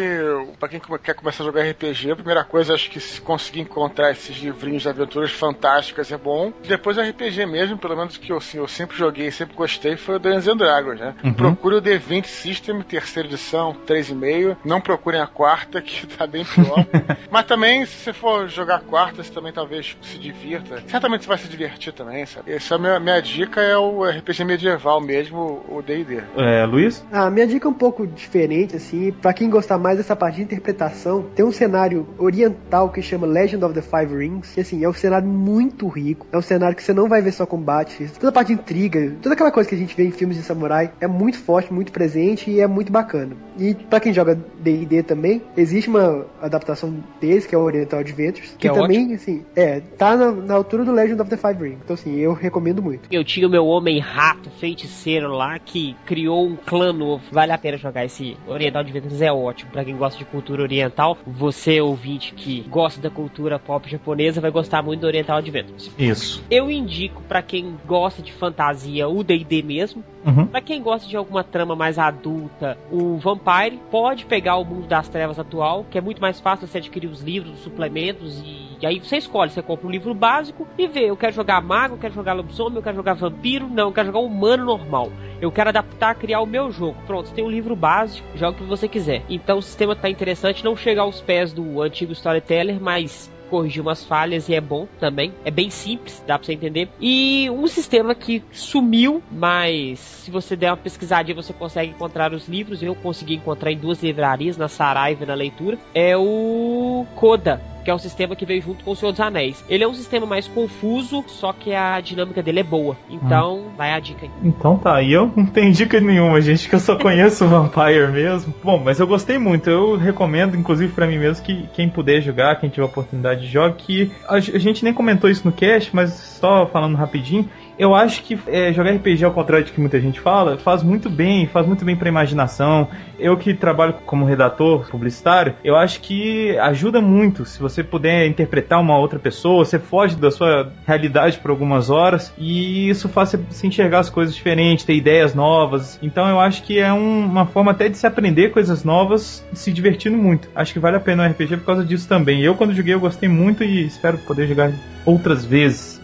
pra quem quer começar a jogar RPG, a primeira coisa, acho que se conseguir encontrar esses livrinhos de aventuras fantásticas é bom. Depois RPG mesmo, pelo menos que eu, assim, eu sempre joguei, sempre gostei, foi o Dungeons and Dragons, né? Uhum. Procure o D20 System, terceira edição, 3,5. Não procurem a quarta, [LAUGHS] que tá bem pior. [LAUGHS] Mas também, se você for jogar a quarta, você também talvez se divirta. Certamente você vai se divertir também, sabe? Essa é a minha, minha dica é o RPG medieval mesmo, o D&D. É, Luiz? Ah, minha dica é um pouco diferente, assim. Pra quem gostar mais dessa parte de interpretação, tem um cenário oriental que chama Legend of the Five Rings. Que, assim, é um cenário muito rico. É um cenário que você não vai ver só combate. Toda a parte de intriga, toda aquela coisa que a gente vê em filmes de samurai é muito forte, muito presente e é muito bacana. E pra quem joga D&D também, existe uma adaptação desse, que é o Oriental Adventures. Que, é também, assim, é, tá na, na altura do Legend of the Five Rings. Então, assim, eu recomendo muito. Eu tinha o meu homem rato feiticeiro lá que criou um clã novo. Vale a pena jogar esse Oriental de Ventos, é ótimo. Pra quem gosta de cultura oriental, você ouvinte que gosta da cultura pop japonesa vai gostar muito do Oriental Adventures. Isso. Eu indico pra quem gosta de fantasia o D&D mesmo. Uhum. Pra quem gosta de alguma trama mais adulta, o Vampire pode pegar o mundo das trevas atual, que é muito mais fácil você adquirir os livros, os suplementos e, e aí você escolhe, você compra um livro básico e vê, eu quero jogar mago, eu quero jogar lobisomem, eu quero jogar vampiro, não, eu quero jogar humano normal. Eu quero adaptar, criar o meu jogo. Pronto, você tem um livro básico, joga o que você quiser. Então o sistema tá interessante, não chega aos pés do antigo Storyteller, mas corrigir umas falhas e é bom também. É bem simples, dá pra você entender. E um sistema que sumiu, mas se você der uma pesquisadinha você consegue encontrar os livros. Eu consegui encontrar em duas livrarias, na Saraiva e na leitura. É o Coda. Que é um sistema que veio junto com o Senhor dos Anéis. Ele é um sistema mais confuso, só que a dinâmica dele é boa. Então, vai a dica aí. Então tá, e eu não tenho dica nenhuma, gente, que eu só conheço o [LAUGHS] Vampire mesmo. Bom, mas eu gostei muito, eu recomendo, inclusive pra mim mesmo, que quem puder jogar, quem tiver oportunidade de jogar, que a, a gente nem comentou isso no cast, mas só falando rapidinho, eu acho que é, jogar RPG, ao contrário de que muita gente fala, faz muito bem, faz muito bem pra imaginação. Eu que trabalho como redator publicitário, eu acho que ajuda muito se você puder interpretar uma outra pessoa, você foge da sua realidade por algumas horas e isso faz você se enxergar as coisas diferentes, ter ideias novas. Então eu acho que é um- uma forma até de se aprender coisas novas se divertindo muito. Acho que vale a pena o RPG por causa disso também. Eu quando joguei eu gostei muito e espero poder jogar outras vezes.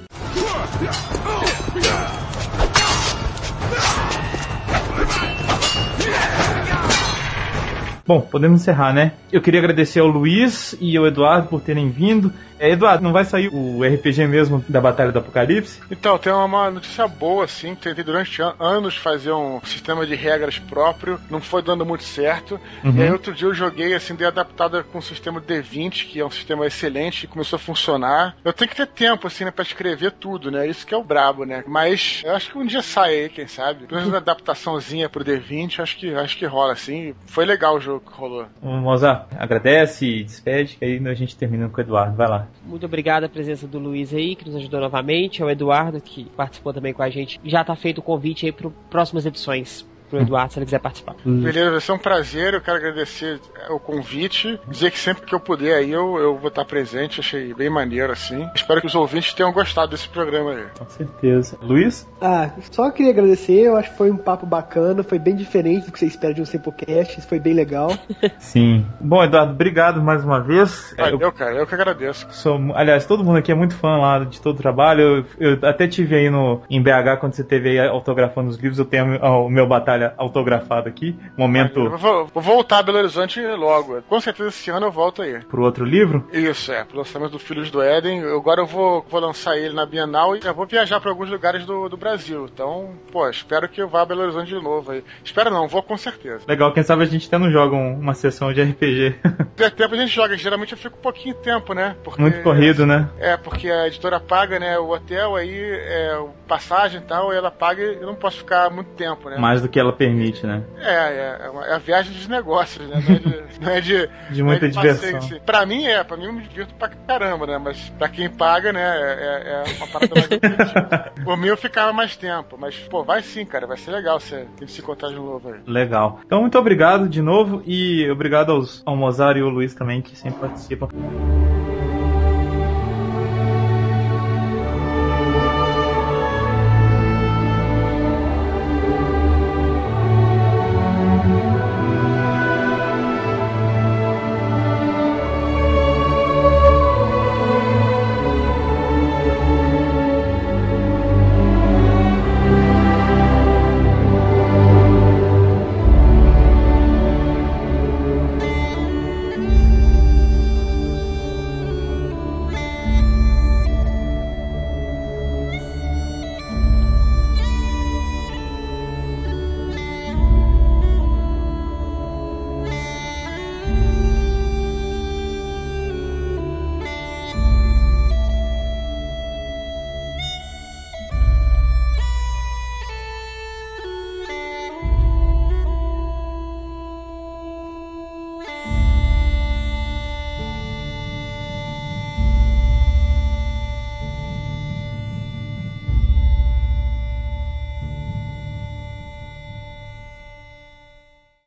Bom, podemos encerrar, né? Eu queria agradecer ao Luiz e ao Eduardo por terem vindo. É, Eduardo, não vai sair o RPG mesmo da Batalha do Apocalipse? Então, tem uma notícia boa, assim, que tentei durante an- anos fazer um sistema de regras próprio, não foi dando muito certo. Uhum. E aí outro dia eu joguei, assim, dei adaptada com o sistema D20, que é um sistema excelente, e começou a funcionar. Eu tenho que ter tempo, assim, né, pra escrever tudo, né? Isso que é o brabo, né? Mas eu acho que um dia sai aí, quem sabe. Pelo menos uma adaptaçãozinha pro D20, acho que, acho que rola, assim. Foi legal o jogo que rolou. O Mozart agradece despede, e aí a gente termina com o Eduardo. Vai lá. Muito obrigado a presença do Luiz aí, que nos ajudou novamente, ao Eduardo, que participou também com a gente. Já tá feito o convite aí para próximas edições pro Eduardo, se ele quiser participar. Beleza, vai ser um prazer. Eu quero agradecer o convite. Dizer que sempre que eu puder aí, eu, eu vou estar presente. Achei bem maneiro, assim. Espero que os ouvintes tenham gostado desse programa aí. Com certeza. Luiz? Ah, só queria agradecer. Eu acho que foi um papo bacana. Foi bem diferente do que você espera de um Sempocast. Foi bem legal. [LAUGHS] Sim. Bom, Eduardo, obrigado mais uma vez. Valeu, eu, cara. Eu que agradeço. Sou, aliás, todo mundo aqui é muito fã lá de todo o trabalho. Eu, eu até tive aí no, em BH, quando você teve aí autografando os livros, eu tenho o meu batalha autografado aqui. Momento. Vou, vou voltar a Belo Horizonte logo. Com certeza esse ano eu volto aí. Pro outro livro? Isso, é. Pro lançamento do Filhos do Éden. Eu, agora eu vou, vou lançar ele na Bienal e já vou viajar para alguns lugares do, do Brasil. Então, pô, espero que eu vá a Belo Horizonte de novo aí. Espero não, vou com certeza. Legal, quem sabe a gente até não joga uma sessão de RPG. Tem tempo a gente joga, geralmente eu fico um pouquinho tempo, né? Porque, Muito corrido, né? É, porque a editora paga, né, o hotel aí, é, passagem e tal, e ela paga e eu não posso ficar muito tempo, né? Mais do que ela permite, né? É, é, é a viagem dos negócios, né? Não é de, [LAUGHS] não é de, de muita é de diversão. Passeio. Pra mim é, pra mim eu me divirto pra caramba, né? Mas pra quem paga, né, é, é uma parada mais divertida. [LAUGHS] Por mim eu ficava mais tempo, mas, pô, vai sim, cara, vai ser legal você se encontrar de novo aí. Legal. Então, muito obrigado de novo e obrigado aos, ao Mozart e ao Luiz também, que sempre participam.